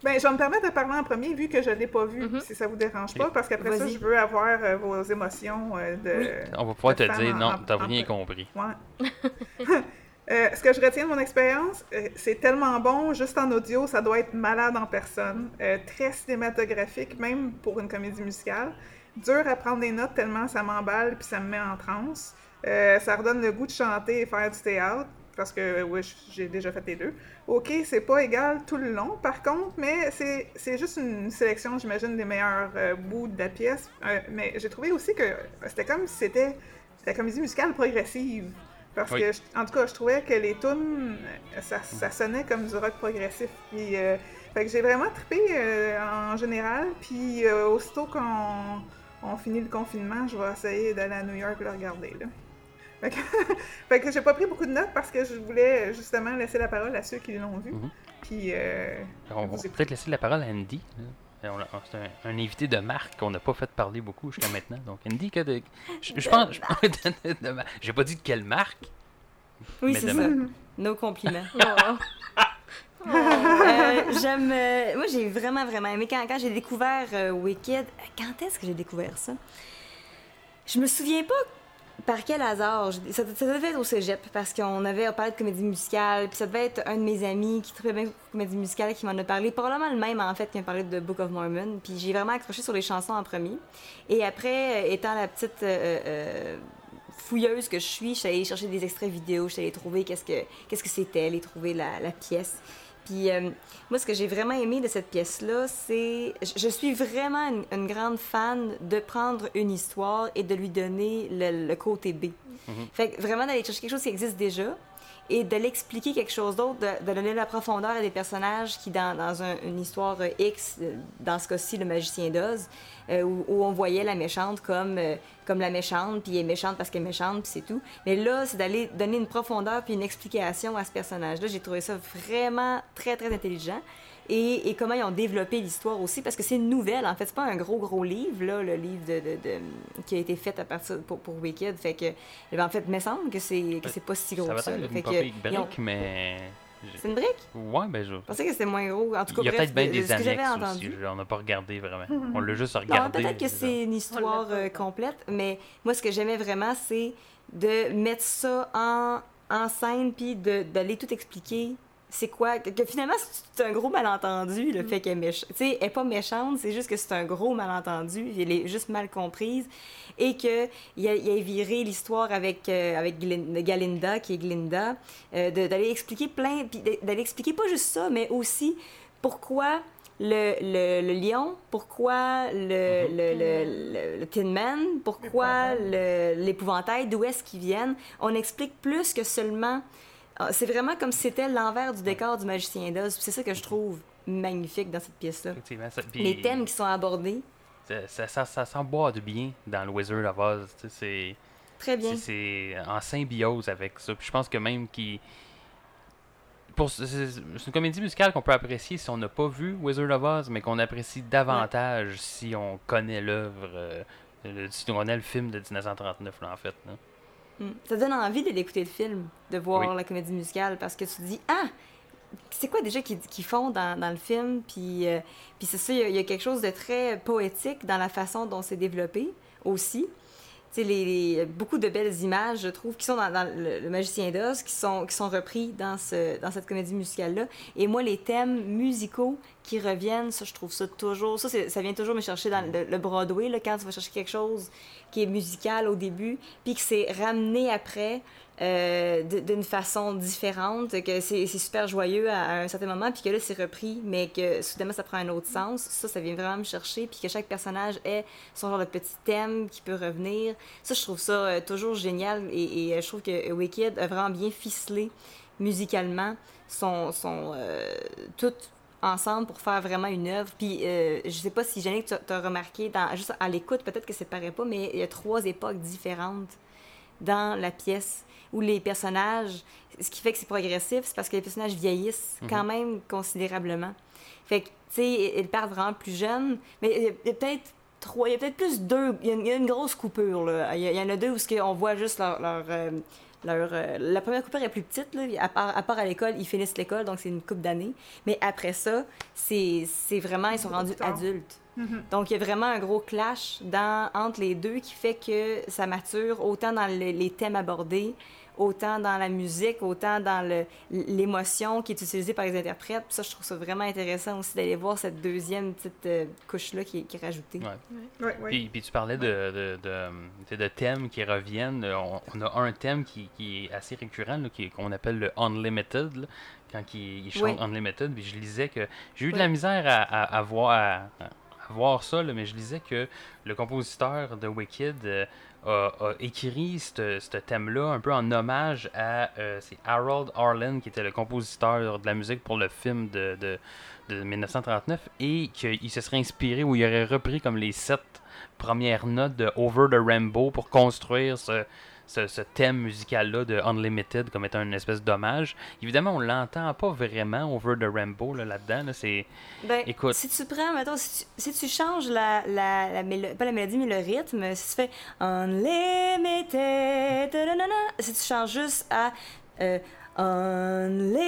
Ben, je vais me permettre de parler en premier, vu que je ne l'ai pas vu, Mhm. si ça vous dérange pas, parce qu'après ça, je veux avoir euh, vos émotions euh, de... On va pouvoir te dire, en- non, t'as en- rien compris. Ouais. Euh, ce que je retiens de mon expérience, euh, c'est tellement bon, juste en audio, ça doit être malade en personne. Euh, très cinématographique, même pour une comédie musicale. Dur à prendre des notes tellement ça m'emballe puis ça me met en transe. Euh, ça redonne le goût de chanter et faire du théâtre, parce que oui, j'ai déjà fait les deux. Ok, c'est pas égal tout le long, par contre, mais c'est juste une sélection, j'imagine, des meilleurs euh, bouts de la pièce. Euh, mais j'ai trouvé aussi que c'était comme si c'était la comédie musicale progressive. Parce Oui. que, je- en tout cas, je trouvais que les tunes, euh, ça, ça sonnait comme du rock progressif. Puis, euh, fait que j'ai vraiment trippé en général. Puis, aussitôt qu'on on finit le confinement, je vais essayer d'aller à New York le regarder. Là. Fait que, fait que j'ai pas pris beaucoup de notes parce que je voulais justement laisser la parole à ceux qui l'ont vu. Mhm. Puis, euh, On va peut-être laisser la parole à Andy. là. On a- C'est un, un invité de marque qu'on n'a pas fait parler beaucoup jusqu'à maintenant. Donc, Andy, que de, je, je pense. je pense de- de- de- J'ai pas dit de quelle marque. Oui, Mais c'est ça. No compliments. Oh. Euh, J'aime. euh, moi, j'ai vraiment, vraiment aimé. Quand, quand j'ai découvert euh, Wicked, quand est-ce que j'ai découvert ça? Je me souviens pas par quel hasard? Ça, devait être au cégep parce qu'on avait parlé de comédie musicale. Puis ça devait être un de mes amis qui trouvait bien comédie musicale qui m'en a parlé. Probablement le même, en fait, qui m'a parlé de Book of Mormon. Puis j'ai vraiment accroché sur les chansons en premier. Et après, euh, étant la petite. euh, euh, fouilleuse que je suis, je suis allée chercher des extraits vidéo, je suis allée trouver qu'est-ce que qu'est-ce que c'était, aller trouver la pièce. Puis euh, moi, ce que j'ai vraiment aimé de cette pièce-là, c'est... Je, suis vraiment une, grande fan de prendre une histoire et de lui donner le côté B. Fait que vraiment d'aller chercher quelque chose qui existe déjà et de l'expliquer quelque chose d'autre, de, donner de la profondeur à des personnages qui, dans, dans un- une histoire X, euh, dans ce cas-ci, le magicien d'Oz, euh, où, où on voyait la méchante comme, euh, comme la méchante, puis elle est méchante parce qu'elle est méchante, puis c'est tout. Mais là, c'est d'aller donner une profondeur puis une explication à ce personnage-là. J'ai trouvé ça vraiment très, très intelligent. Et, et comment ils ont développé l'histoire aussi, parce que c'est une nouvelle, en fait, c'est pas un gros, gros livre, là, le livre de, de- de- qui a été fait à partir pour, pour Wicked. Fait que, eh ben, en fait, il me semble que c'est que c'est pas si gros Ça que va ça. Fait que, ont- brique, mais. C'est une brique? Ouais, ben je. Je pensais que c'était moins gros. En tout cas, Il y a peut-être bien de- de des ce que j'avais annexes entendu. aussi. On n'a pas regardé vraiment. On l'a juste Non, regardé. peut-être que c'est une histoire euh, complète, mais moi, ce que j'aimais vraiment, c'est de mettre ça en, en scène, puis d'aller tout expliquer. C'est quoi? Que, que finalement, c'est un gros malentendu, le fait qu'elle est méchante. Tu sais, elle est pas méchante, c'est juste que c'est un gros malentendu, elle est juste mal comprise. Et qu'il y a, il a viré l'histoire avec, euh, avec Galinda, qui est Glinda, euh, d'aller expliquer plein, d'aller expliquer pas juste ça, mais aussi pourquoi le, le, le lion, pourquoi le, le, le, le- le Tin Man, pourquoi l'épouvantail, d'où est-ce qu'ils viennent. On explique plus que seulement... Ah, C'est vraiment comme si c'était l'envers du décor du magicien d'Oz. C'est ça que je trouve magnifique dans cette pièce-là. Les thèmes qui sont abordés, Ça, ça, ça, ça s'emboîte bien dans le Wizard of Oz. C'est. très bien. C'est en symbiose avec ça. Puis je pense que même. Pour, c'est une comédie musicale qu'on peut apprécier si on n'a pas vu Wizard of Oz, mais qu'on apprécie davantage si on connaît l'œuvre, euh, si on connaît le film de 1939, là, en fait. là. Mm. Ça donne envie de l'écouter le film, de voir Oui. la comédie musicale, parce que tu te dis Ah, c'est quoi déjà qu'ils font dans, dans le film? Puis, euh, puis c'est ça, il y a- il y, a quelque chose de très poétique dans la façon dont c'est développé aussi. Les, les- beaucoup de belles images, je trouve, qui sont dans, le, Magicien d'Oz, qui sont, qui sont repris dans, ce, dans cette comédie musicale-là. Et moi, les thèmes musicaux qui reviennent, ça, je trouve ça toujours... Ça, ça vient toujours me chercher dans le, le Broadway, là, quand tu vas chercher quelque chose qui est musical au début, puis que c'est ramené après euh, d'une façon différente, que c'est super joyeux à, un certain moment, puis que là, c'est repris, mais que soudainement, ça prend un autre sens. Ça, ça vient vraiment me chercher, puis que chaque personnage ait son genre de petit thème qui peut revenir. Ça, je trouve ça euh, toujours génial, et, euh, je trouve que Wicked a vraiment bien ficelé musicalement son, son, tout ensemble pour faire vraiment une œuvre. Puis euh, je sais pas si Jannick, tu as remarqué, juste à l'écoute, peut-être que ça paraît pas, mais il y a trois époques différentes dans la pièce où les personnages, ce qui fait que c'est progressif, c'est parce que les personnages vieillissent quand même considérablement. Fait que, tu sais, ils partent vraiment plus jeunes, mais il y a- il y a peut-être trois, il y a peut-être plus deux, il y a une, il y a une grosse coupure, là. Il y, en a deux où on voit juste leur... leur, euh, leur, euh, la première coupure est plus petite, là, à, part, à part à l'école, ils finissent l'école, donc c'est une coupe d'années. Mais après ça, c'est c'est vraiment, ils sont rendus plus adultes. Donc, il y a vraiment un gros clash dans, entre les deux qui fait que ça mature autant dans le- les thèmes abordés, autant dans la musique, autant dans l'émotion qui est utilisée par les interprètes. Puis ça, je trouve ça vraiment intéressant aussi d'aller voir cette deuxième petite euh, couche-là qui, est- qui est rajoutée. Ouais. Ouais, ouais. Puis, puis tu parlais de, de, de, thèmes qui reviennent. Euh, On, on a un thème qui, qui est assez récurrent, qu'on appelle le Unlimited. là, quand il, il chante Oui. Unlimited, puis je lisais que j'ai eu de Oui. la misère à, à, à voir, à, à voir ça, là, mais je lisais que le compositeur de Wicked euh, a, écrit ce thème-là un peu en hommage à euh, c'est Harold Arlen, qui était le compositeur de la musique pour le film de, de, de 1939, et qu'il se serait inspiré ou il aurait repris comme les sept premières notes de Over the Rainbow pour construire ce, ce, ce thème musical-là de Unlimited comme étant une espèce d'hommage. Évidemment, on l'entend pas vraiment Over the Rainbow là, là-dedans. là, c'est Ben, Écoute. si tu prends, mettons, si tu, si tu changes la, la, la mélo- pas la mélodie, mais le rythme, si tu fais Unlimited, si tu changes juste à euh, Unlimited,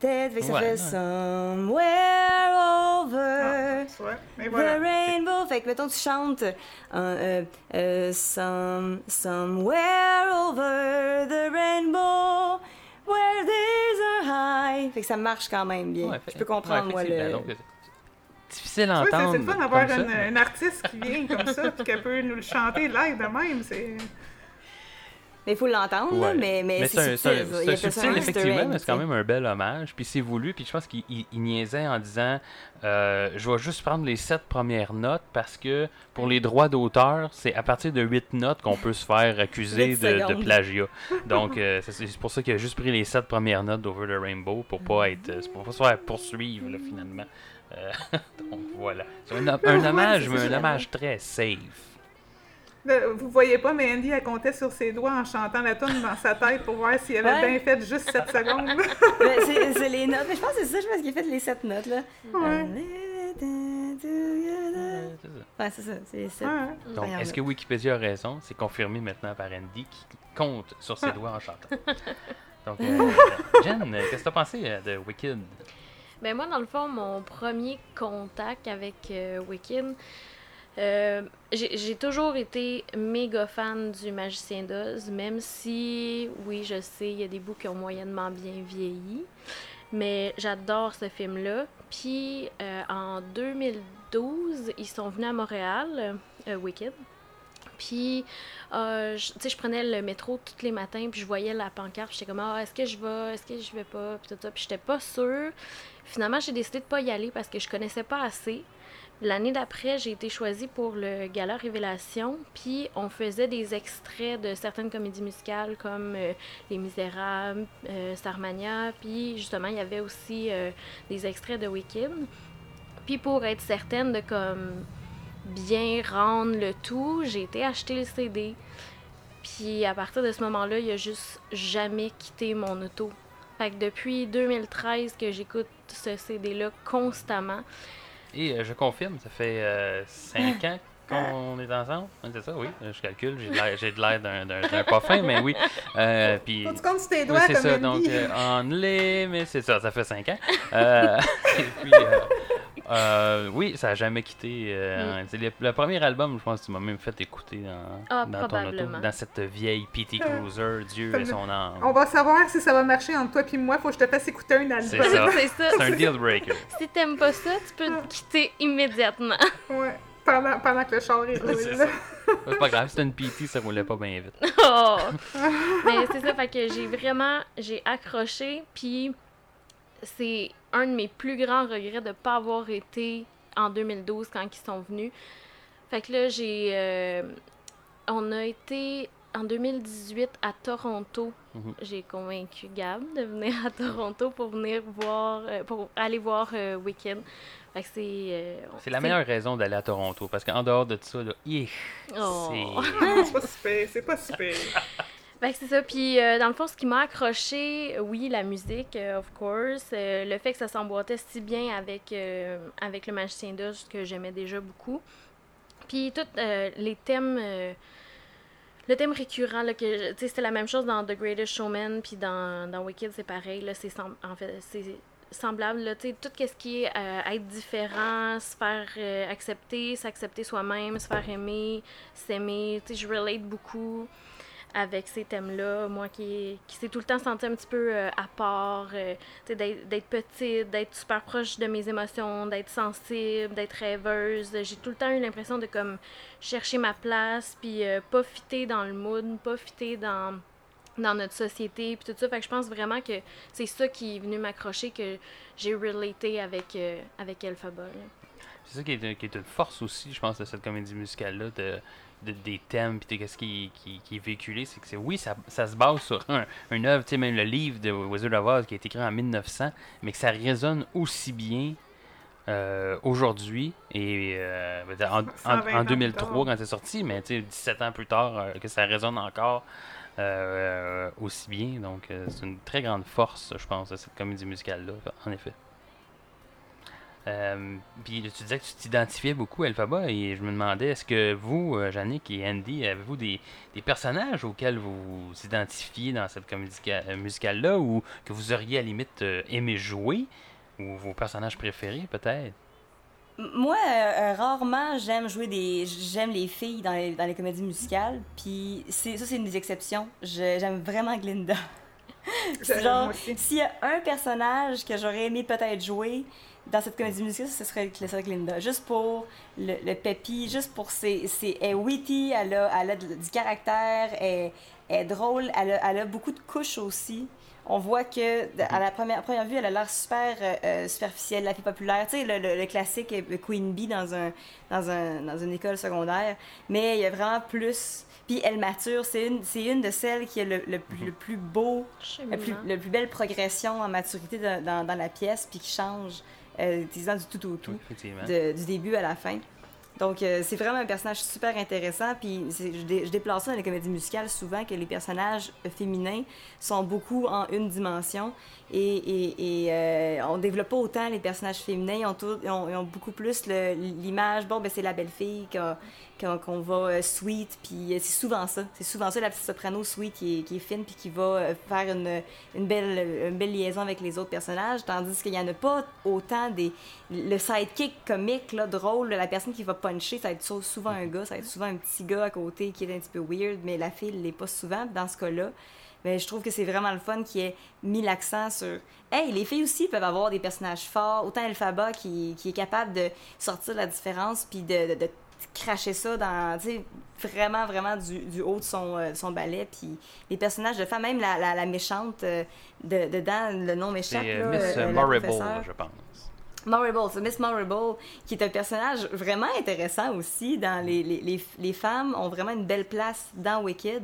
fait que ça Ouais, fait ouais. Somewhere Over. Ah, ouais. Mais The voilà. rainbow, fait que mettons tu chantes euh, euh, euh, some, somewhere over the rainbow where these are high. Fait que ça marche quand même bien. Ouais, je fait- peux comprendre ouais, moi le. donc, euh, difficile à entendre. c'est le fun d'avoir une, mais- une artiste qui vient comme ça, puis qu'elle peut nous le chanter live de même. C'est Mais il faut l'entendre, Ouais. mais, mais, c'est un, c'est c'est un- subtil. c'est subtil, un effectivement, mais c'est quand même un bel hommage. Puis c'est voulu, puis je pense qu'il il- il niaisait en disant euh, Je vais juste prendre les sept premières notes parce que pour les droits d'auteur, c'est à partir de huit notes qu'on peut se faire accuser de, plagiat. Donc euh, c'est pour ça qu'il a juste pris les sept premières notes d'Over the Rainbow pour pas être euh, pour pas se faire poursuivre là, finalement. Euh, donc voilà. C'est un, un hommage, mais un hommage très safe. Vous voyez pas, mais Andy, elle comptait sur ses doigts en chantant la tune dans sa tête pour voir s'il avait Ouais. bien fait juste 7 secondes. Mais c'est les notes. Mais je pense que c'est ça, je pense qu'il a fait les sept notes, là. Ouais. C'est ça. Ouais, c'est ça, c'est les sept. Ouais. Donc, Regarde. est-ce que Wikipédia a raison? C'est confirmé maintenant par Andy qui compte sur Ah. ses doigts en chantant. Donc, euh, Jen, qu'est-ce que t'as pensé euh, de Wicked? Ben moi, dans le fond, mon premier contact avec euh, Wiccan, euh, j'ai toujours été méga fan du Magicien d'Oz, même si, oui, je sais, il y a des bouts qui ont moyennement bien vieilli, mais j'adore ce film-là. Puis, euh, en 2012, ils sont venus à Montréal, euh, Wicked. Puis, euh, je- tu sais, je prenais le métro tous les matins, puis je voyais la pancarte, j'étais comme, ah, est-ce que je vais, est-ce que je vais pas, puis tout ça, puis j'étais pas sûre. Finalement, j'ai décidé de pas y aller parce que je connaissais pas assez. L'année d'après, j'ai été choisie pour le Gala Révélation, puis on faisait des extraits de certaines comédies musicales comme euh, Les Misérables, euh, Starmania, puis justement, il y avait aussi euh, des extraits de Wicked. Puis pour être certaine de comme bien rendre le tout, j'ai été acheter le CD. Puis à partir de ce moment-là, il a juste jamais quitté mon auto. Fait que depuis 2013 que j'écoute ce CD-là constamment. Et euh, je confirme, ça fait 5 ans qu'on est ensemble. C'est ça, oui. Euh, Je calcule, j'ai de l'air- d'un- pas fin, mais oui. Euh, puis, Faut tu comptes tes Oui, doigts c'est comme ça, donc euh, on l'est, mais c'est ça, ça fait 5 ans. Euh, et puis, euh, euh, oui, ça a jamais quitté. euh, c'est le, le premier album, je pense que tu m'as même fait écouter dans, Ah, dans ton auto, dans cette vieille PT Cruiser, Dieu et son âme. On va savoir si ça va marcher entre toi et moi. Faut que je te fasse écouter un album. C'est ça. C'est ça. C'est un deal breaker. Si t'aimes pas ça, tu peux te quitter immédiatement. Ouais. Pendant, pendant que le char est C'est roule. ça. C'est pas grave, c'était une PT, ça roulait pas bien vite. Oh! Mais c'est ça, fait que j'ai vraiment, j'ai accroché, puis c'est un de mes plus grands regrets de ne pas avoir été en 2012 quand ils sont venus. Fait que là, j'ai... euh, on a été en 2018 à Toronto. Mhm. J'ai convaincu Gab de venir à Toronto pour venir voir, euh, pour aller voir euh, Weekend. Fait que c'est... euh, C'est la meilleure raison d'aller à Toronto, parce qu'en dehors de ça, là, Oh. c'est... C'est pas super, c'est pas super. Que c'est ça. Puis, euh, dans le fond, ce qui m'a accroché, oui, la musique, euh, of course. euh, le fait que ça s'emboîtait si bien avec, euh, avec le Magicien d'Oz, que j'aimais déjà beaucoup. Puis, tous les thèmes. le thème récurrent, là, que, c'était la même chose dans The Greatest Showman, puis dans, dans Wicked, c'est pareil. Là, c'est en fait, c'est semblable. Là, tout ce qui est être différent, se faire accepter, s'accepter soi-même, se faire aimer, s'aimer. Je relate beaucoup avec ces thèmes-là. Moi qui, qui s'est tout le temps senti un petit peu euh, à part, euh, d'être petite, d'être super proche de mes émotions, d'être sensible, d'être rêveuse. J'ai tout le temps eu l'impression de comme chercher ma place, puis euh, pas fitter dans le mood, pas fitter dans dans notre société puis tout ça fait que je pense vraiment que c'est ça qui est venu m'accrocher que j'ai relaté avec euh, avec Elphaba là. C'est ça qui est, qui est une force aussi, je pense, de cette comédie musicale-là, de, de- des thèmes, puis de ce qui, qui, qui est véhiculé, c'est que c'est, oui, ça, ça se base sur un, une œuvre, tu sais, même le livre de Wizard of Oz qui a été écrit en 1900, mais que ça résonne aussi bien euh, aujourd'hui, et euh, en, en- 120 ans en plus 2003 tard. quand c'est sorti, mais tu sais, 17 ans plus tard, euh, que ça résonne encore aussi bien, donc c'est une très grande force, je pense, de cette comédie musicale-là, en effet. Euh, puis tu disais que tu t'identifiais beaucoup à Elphaba et je me demandais, est-ce que vous, euh, Yannick et Andy, avez-vous des, des personnages auxquels vous vous identifiez dans cette comédie euh, musicale-là ou que vous auriez à la limite aimé jouer ou vos personnages préférés peut-être? Moi, euh, rarement, j'aime jouer des. J'aime les filles dans les, dans les comédies musicales. Puis ça, c'est une des exceptions. J'aime vraiment Glinda. C'est genre, s'il y a un personnage que j'aurais aimé peut-être jouer dans cette comédie musicale, ce serait, serait Glinda. Juste pour le, le pépi, juste pour ses... ses elle est witty, elle a, elle a du caractère, elle, elle est drôle, elle a, elle a beaucoup de couches aussi. On voit que, à la première, première vue, elle a l'air super euh, euh, superficielle, la fille populaire. Tu sais, le, le- le classique euh, Queen Bee dans, un, dans, un, dans une école secondaire. Mais il y a vraiment plus... Puis elle mature, c'est une, c'est une de celles qui a le, le, le plus beau la plus, Cheminement. la plus belle progression en maturité dans, dans la pièce, puis qui change euh, disons, du tout au tout, Oui, effectivement. de- du début à la fin. Donc, euh, c'est vraiment un personnage super intéressant. Puis, je, dé- je déplace ça dans les comédies musicales souvent que les personnages féminins sont beaucoup en une dimension. Et, et, et euh, on développe pas autant les personnages féminins. Ils ont, tout- ils ont, ils ont beaucoup plus l'image. Bon, ben, c'est la belle fille qu'on qu'on- qu'on va euh, sweet. Puis, euh, c'est souvent ça. C'est souvent ça, la petite soprano sweet qui est, qui est fine, puis qui va euh, faire une, une, belle, une belle liaison avec les autres personnages. Tandis qu'il y en a pas autant des. Le sidekick comique, là, drôle, la personne qui va puncher, ça va être sou- souvent un gars, ça va être souvent un petit gars à côté qui est un petit peu weird, mais la fille l'est pas souvent dans ce cas-là. Mais je trouve que c'est vraiment le fun qui ait mis l'accent sur. Hey, les filles aussi peuvent avoir des personnages forts. Autant Elphaba qui, qui est capable de sortir la différence puis de, de, de cracher ça dans. Tu sais, vraiment, vraiment du, du haut de son, euh, son balai. Puis les personnages de femmes, même la, la, la méchante euh, de, dedans, le nom m'échappe. C'est euh, Miss Marable, je pense. Marable, c'est Miss Marable, qui est un personnage vraiment intéressant aussi. Dans les, les, les, les femmes ont vraiment une belle place dans Wicked.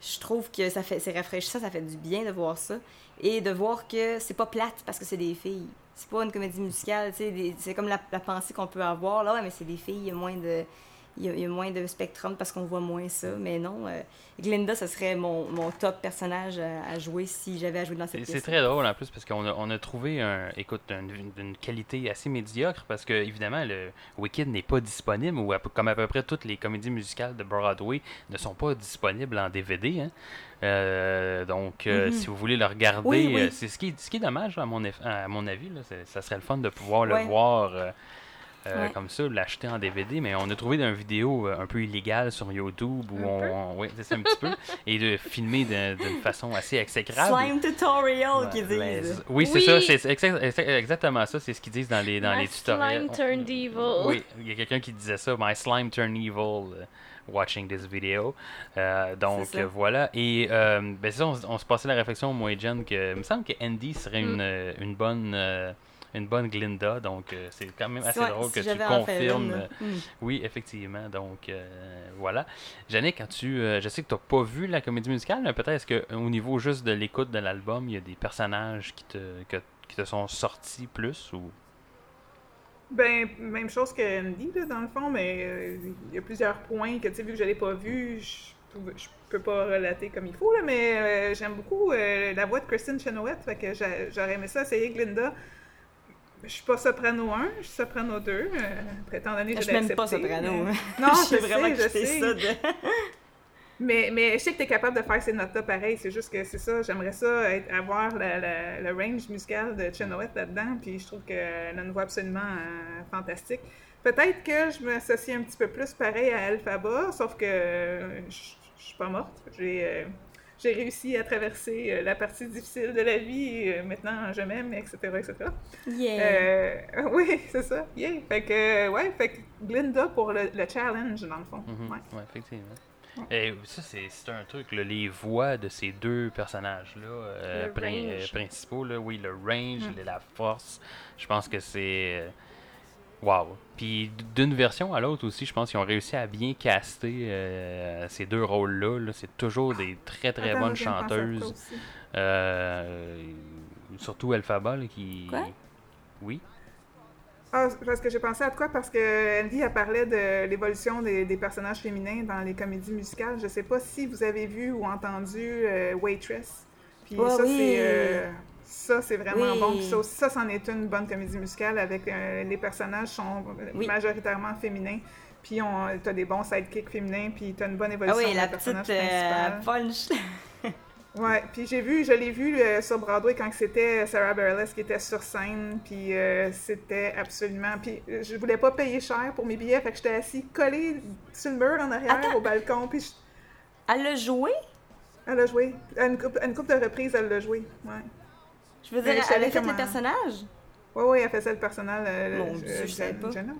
Je trouve que ça fait c'est rafraîchissant, ça fait du bien de voir ça. Et de voir que c'est pas plate parce que c'est des filles. C'est pas une comédie musicale, c'est comme la, la pensée qu'on peut avoir. Là, ouais, mais c'est des filles, il y a moins de. Il y a, il y a moins de spectrum parce qu'on voit moins ça. Mais non, euh, Glinda, ce serait mon, mon top personnage à, à jouer si j'avais à jouer dans cette pièce. c'est très drôle en plus parce qu'on a, on a trouvé un, écoute, une, une- qualité assez médiocre parce que évidemment le Wicked n'est pas disponible ou à comme à peu près toutes les comédies musicales de Broadway ne sont pas disponibles en DVD. hein. Euh, donc euh, Mhm. si vous voulez le regarder, Oui, oui. euh, c'est ce qui, est- ce qui est dommage à mon, eff- à mon avis. Là, ça serait le fun de pouvoir Ouais. le voir. Ouais. comme ça, l'acheter en DVD, mais on a trouvé une vidéo un peu illégale sur YouTube où Un on, on- ouais, c'est un petit peu, et de filmer d'une façon assez exécrable. Slime tutorial, qu'ils disent. c'est- oui, c'est Oui. ça, c'est c'est exa- exa- exactement ça, c'est ce qu'ils disent dans les, dans My les tutoriels. slime turned evil. Oui, il y a quelqu'un qui disait ça, My slime turned evil watching this video. Euh, donc voilà, et euh, ben, ça, on, se passait la réflexion, moi et Jen, que il me semble que Andy serait Mm. une, euh, une bonne. euh, une bonne Glinda, donc c'est quand même assez Ouais, drôle si que tu confirmes. hmm. oui, effectivement. Donc, voilà. Jannick, quand tu, je sais que tu n'as pas vu la comédie musicale, mais peut-être est-ce qu'au niveau juste de l'écoute de l'album, il y a des personnages qui te, que- qui te sont sortis plus ou... Ben, même chose que Andy, là, dans le fond, mais euh, il y a plusieurs points que, tu sais, vu que je l'ai pas vu, je, je peux pas relater comme il faut, là, mais euh, j'aime beaucoup euh, la voix de Kristen Chenoweth, fait que j'a- j'aurais aimé ça essayer Glinda. Je suis pas soprano 1, je suis soprano 2, euh, après, étant donné que Je je l'ai suis même pas soprano. mais- hein. Non, je J'ai vraiment sais, je sais. ça de... Mais, mais je sais que tu es capable de faire ces notes-là pareil. C'est juste que c'est ça. J'aimerais ça, être- avoir la- la- le range musical de Chenoweth là-dedans. Puis je trouve qu'elle a une voix absolument euh, fantastique. Peut-être que je m'associe un petit peu plus pareil à Alphaba, sauf que euh, je suis pas morte. J'ai euh, j'ai réussi à traverser euh, la partie difficile de la vie. et, euh, maintenant, je m'aime, etc., etc. Yeah. Euh, oui, c'est ça. Yeah. Fait que, ouais, fait que Glinda pour le, le challenge, dans le fond. Ouais. Ouais, effectivement. Et ça, c'est un truc, là, les voix de ces deux personnages-là, euh, prin- euh, principaux, là, oui, le range, Mm. la force, je pense que c'est... euh, Wow! Puis d'une version à l'autre aussi, je pense qu'ils ont réussi à bien caster euh, ces deux rôles-là. là. C'est toujours des très très Attends, bonnes chanteuses. Euh, surtout Alphaba, là, qui... Quoi? Oui? Ah, parce que j'ai pensé à quoi? Parce que Andy a parlé de l'évolution des, des personnages féminins dans les comédies musicales. Je sais pas si vous avez vu ou entendu euh, Waitress. Puis ça, oui. c'est euh, ça, c'est vraiment Oui. bon. Puis ça, c'en est une bonne comédie musicale avec euh, les personnages sont Oui. majoritairement féminins. Puis on, t'as des bons sidekicks féminins, puis t'as une bonne Ah évolution oui, du la petite punch. Ouais, puis j'ai vu, je l'ai vu euh, sur Broadway quand c'était Sarah Bareilles qui était sur scène, puis euh, c'était absolument... Puis euh, je voulais pas payer cher pour mes billets, fait que j'étais assis collé sur le mur en arrière Attends. au balcon, puis je- Elle l'a joué? Elle a joué. À une couple, à une couple de reprises, elle l'a joué. Ouais. Je veux dire, Mais elle a fait comment- le personnage? Oui, oui, elle faisait le personnel. euh, Mon Dieu, je Jan- savais pas. Janos.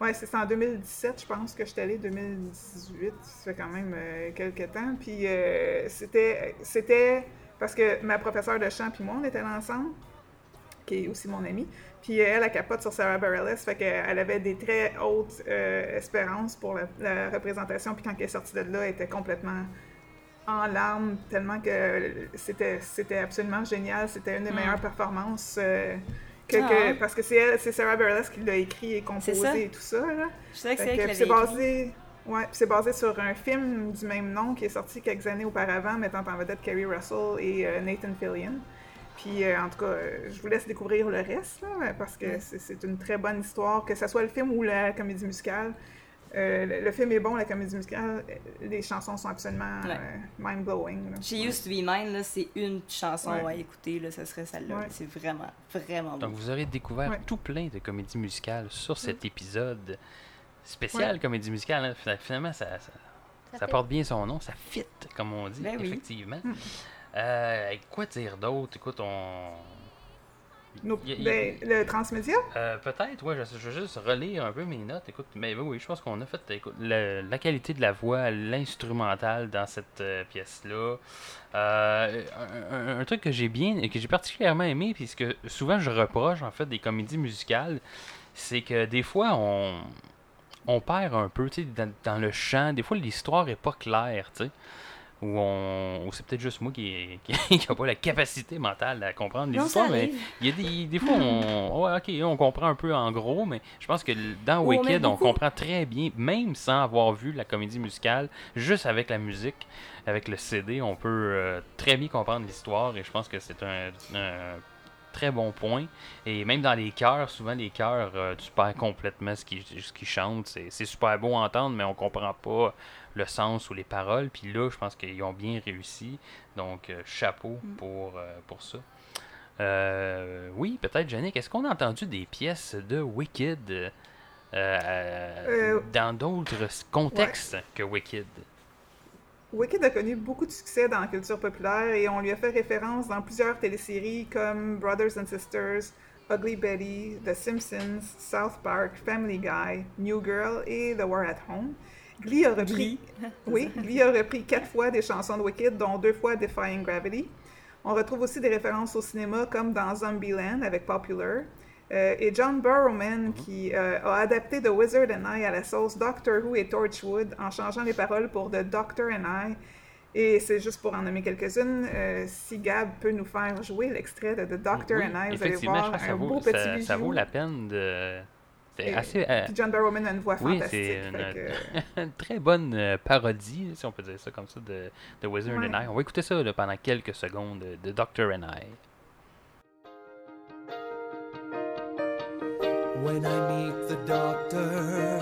Ouais, c'est en 2017, je pense que je suis allée, 2018, ça fait quand même euh, quelques temps. Puis euh, c'était, c'était parce que ma professeure de chant puis moi, on était là ensemble, qui est aussi mon amie. Puis elle, elle capote sur Sarah Bareilles, fait qu'elle avait des très hautes euh, espérances pour la, la représentation. Puis quand elle est sortie de là, elle était complètement en larmes, tellement que c'était, c'était absolument génial. C'était une des meilleures performances. Que- Ah. parce que c'est Sarah Bareilles qui l'a écrit et composé et tout ça. Là. Je savais que c'est c'est basé, ouais, c'est basé sur un film du même nom qui est sorti quelques années auparavant, mettant en vedette Kerry Russell et euh, Nathan Fillion. Puis euh, en tout cas, euh, je vous laisse découvrir le reste, là, parce que c'est- c'est une très bonne histoire, que ce soit le film ou la comédie musicale. Euh, le, le film est bon, la comédie musicale, euh, les chansons sont absolument Ouais. euh, mind-blowing. She Used to Be Mine, là, c'est une chanson Ouais. à écouter, là, ce serait celle-là. Ouais. C'est vraiment, vraiment Donc beau. vous aurez découvert Ouais. tout plein de comédies musicales sur cet épisode spécial comédie musicale. hein. Fina- Finalement, ça, ça, porte bien son nom, ça fit, comme on dit, Ben oui. effectivement. Euh, quoi dire d'autre? Écoute, on... Nos- Y a- y- ben, le transmédia, Euh, Peut-être, ouais, je, je vais juste relire un peu mes notes. Écoute, mais oui, oui, je pense qu'on a fait écoute, le- la qualité de la voix, l'instrumental dans cette euh, pièce-là. Euh, un, un- un truc que j'ai bien, que j'ai particulièrement aimé, puis ce que souvent je reproche en fait des comédies musicales, c'est que des fois on, on perd un peu, dans, dans le chant. Des fois l'histoire est pas claire, tu sais. Ou, on, c'est peut-être juste moi qui n'a pas la capacité mentale à comprendre les Non, histoires, mais il y a des, des fois, on, ouais, ok, on comprend un peu en gros, mais je pense que dans Ou Wicked, on comprend très bien, même sans avoir vu la comédie musicale, juste avec la musique, avec le CD, on peut euh, très bien comprendre l'histoire et je pense que c'est un, un très bon point. Et même dans les chœurs, souvent les chœurs, euh, tu perds complètement ce qu'ils ce qu'ils chantent. C'est c'est super beau à entendre, mais on comprend pas le sens ou les paroles. Puis là, je pense qu'ils ont bien réussi. Donc, euh, chapeau Mm. pour, euh, pour ça. Euh, oui, peut-être, Yannick, est-ce qu'on a entendu des pièces de Wicked euh, Euh, dans d'autres contextes que Wicked? Wicked a connu beaucoup de succès dans la culture populaire et on lui a fait référence dans plusieurs téléséries comme Brothers and Sisters, Ugly Betty, The Simpsons, South Park, Family Guy, New Girl et The War at Home. Glee a repris, Glee. oui, Glee a repris quatre fois des chansons de Wicked, dont deux fois Defying Gravity. On retrouve aussi des références au cinéma comme dans Zombieland avec Popular. Euh, et John Barrowman qui euh, a adapté The Wizard and I à la sauce Doctor Who et Torchwood en changeant les paroles pour The Doctor and I. Et c'est juste pour en nommer quelques-unes. euh, si Gab peut nous faire jouer l'extrait de The Doctor Oui, and I, vous allez voir je pense que ça un vaut, beau petit ça, ça vaut la peine de. C'est Et- assez. euh, Puis John Barrowman a une voix Oui, fantastique. c'est une, une très bonne euh, parodie, si on peut dire ça comme ça, de, de Wizard Ouais. and I. On va écouter ça là, pendant quelques secondes de Doctor and I. When I meet the doctor,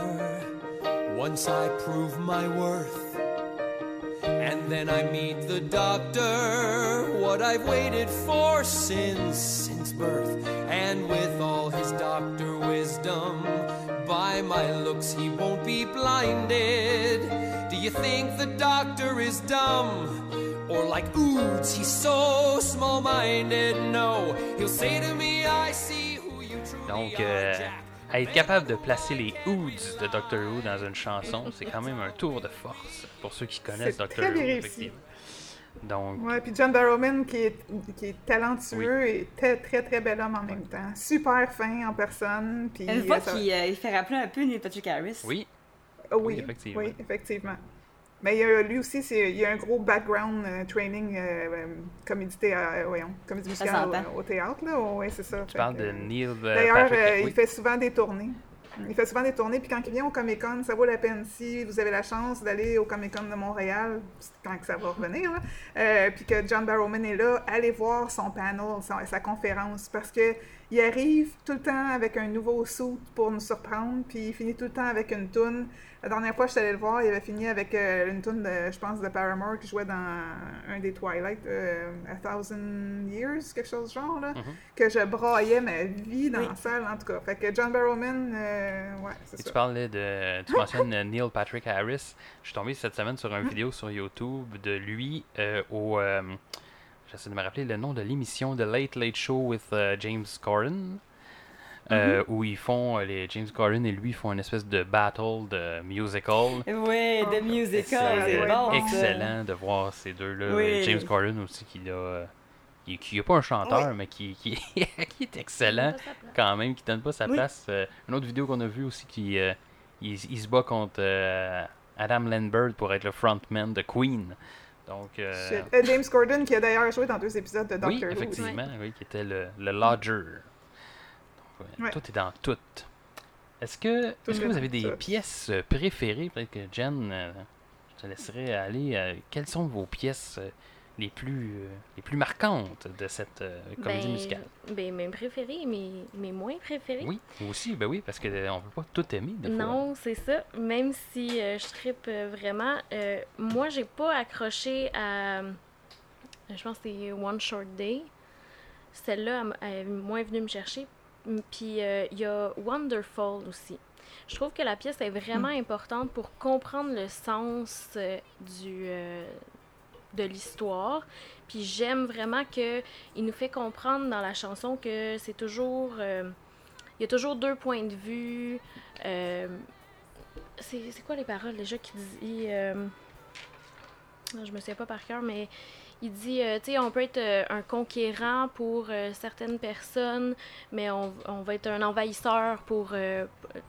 once I prove my worth. And then I meet the doctor, what I've waited for since since birth. And with all his doctor wisdom, by my looks he won't be blinded. Do you think the doctor is dumb? Or like oods, he's so small-minded? No, he'll say to me, I see who you truly Donc, are, euh, Jack. être capable de placer les Hoods de Doctor Who dans une chanson, c'est quand même un tour de force pour ceux qui connaissent Doctor très Who. réussi. effectivement. Donc, Ouais, puis John Barrowman qui est, qui est talentueux et très, très, très bel homme en même temps. Super fin en personne. Puis Une voix ça- qui euh, il fait rappeler un peu Neil Patrick Harris. oui, oui, Oui, effectivement. Oui, effectivement. Mais il y a, lui aussi, c'est, il y a un gros background euh, training euh, euh, comédie, théâ- euh, voyons, comédie musicale au, au théâtre. Là. Oui, c'est ça. tu Fait parles que- de Neil euh, D'ailleurs, Patrick. euh, oui. il fait souvent des tournées. Il fait souvent des tournées, puis quand il vient au Comic Con, ça vaut la peine. Si vous avez la chance d'aller au Comic Con de Montréal, quand que ça va revenir, là, euh, puis que John Barrowman est là, allez voir son panel, sa, sa conférence, parce que il arrive tout le temps avec un nouveau suit pour nous surprendre, puis il finit tout le temps avec une toune. La dernière fois que je suis allée le voir, il avait fini avec euh, une toune, de, je pense, de Paramore qui jouait dans un des Twilight, euh, A Thousand Years, quelque chose du genre, là, que je braillais ma vie dans Oui. la salle, en tout cas. Fait que John Barrowman, euh, ouais, c'est Et tu ça. parlais de. Tu mentionnes euh, Neil Patrick Harris. Je suis tombé cette semaine sur une vidéo sur YouTube de lui euh, au. euh, J'essaie de me rappeler le nom de l'émission The Late Late Show with euh, James Corden. Euh, où ils font, euh, les James Corden et lui font une espèce de battle de musical. Ouais, Oh, The Musical, C'est bon. excellent de voir ces deux-là. Oui. James Corden aussi, qui a, euh, qui, qui est pas un chanteur, Oui. mais qui, qui, qui est excellent quand même, qui donne pas sa Oui. place. Euh, une autre vidéo qu'on a vue aussi, qui euh, il, il se bat contre euh, Adam Lambert pour être le frontman de Queen. Donc, euh. Euh, James Corden, qui a d'ailleurs joué dans deux épisodes de Doctor oui, Who. effectivement, oui, qui était le, le Lodger. Ouais. Tout est dans tout. Est-ce que, Tout est-ce que vous avez des tout. pièces euh, préférées? Peut-être que Jen, euh, je te laisserai aller. euh, quelles sont vos pièces euh, les plus, euh, les plus marquantes de cette euh, comédie Ben, musicale? Ben, mes préférés, mes, mes moins préférés. Oui, moi aussi, ben oui, parce qu'on ne peut pas tout aimer des fois. Non, c'est ça. Même si euh, je trippe euh, vraiment, euh, moi, j'ai pas accroché à. euh, Je pense que c'est One Short Day. Celle-là, elle est moins venue me chercher. M- Puis euh, il y a Wonderful aussi. Je trouve que la pièce est vraiment importante pour comprendre le sens euh, du, euh, de l'histoire. Puis j'aime vraiment que il nous fait comprendre dans la chanson que c'est toujours. il y a toujours deux points de vue. c'est quoi les paroles déjà qui dit. je me souviens pas par cœur, mais il dit, euh, tu sais, on peut être euh, un conquérant pour euh, certaines personnes, mais on, on va être un envahisseur pour,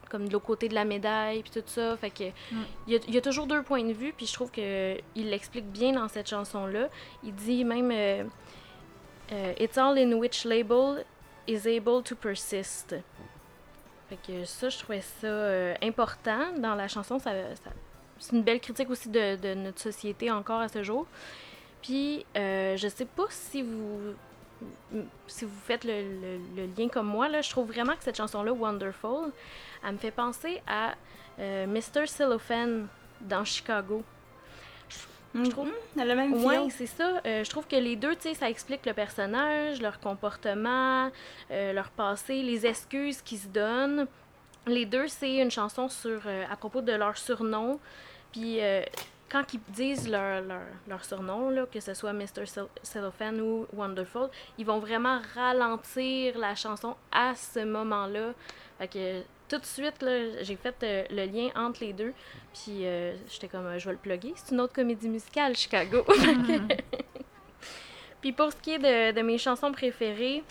comme de l'autre côté de la médaille, puis tout ça. Fait que, il, y a, il y a toujours deux points de vue, puis je trouve qu'il l'explique bien dans cette chanson-là. Il dit même, It's all in which label is able to persist. Fait que ça, je trouvais ça important dans la chanson. Ça, ça- c'est une belle critique aussi de, de notre société encore à ce jour. Puis, euh, je sais pas si vous si vous faites le, le- le lien comme moi, là, je trouve vraiment que cette chanson-là, Wonderful, elle me fait penser à euh, Mr. Cellophane dans Chicago. Je trouve- le même Oui, feel. c'est ça. Euh, je trouve que les deux, tu sais, ça explique le personnage, leur comportement, euh, leur passé, les excuses qu'ils se donnent. Les deux, c'est une chanson sur euh, à propos de leur surnom. Puis quand ils disent leur, leur, surnom, que ce soit Mr. Cell- Cellophane ou Wonderful, ils vont vraiment ralentir la chanson à ce moment-là. Fait que tout de suite, j'ai fait euh, le lien entre les deux. Puis euh, j'étais comme, euh, je vais le plugger. C'est une autre comédie musicale, Chicago. Puis pour ce qui est de, de mes chansons préférées,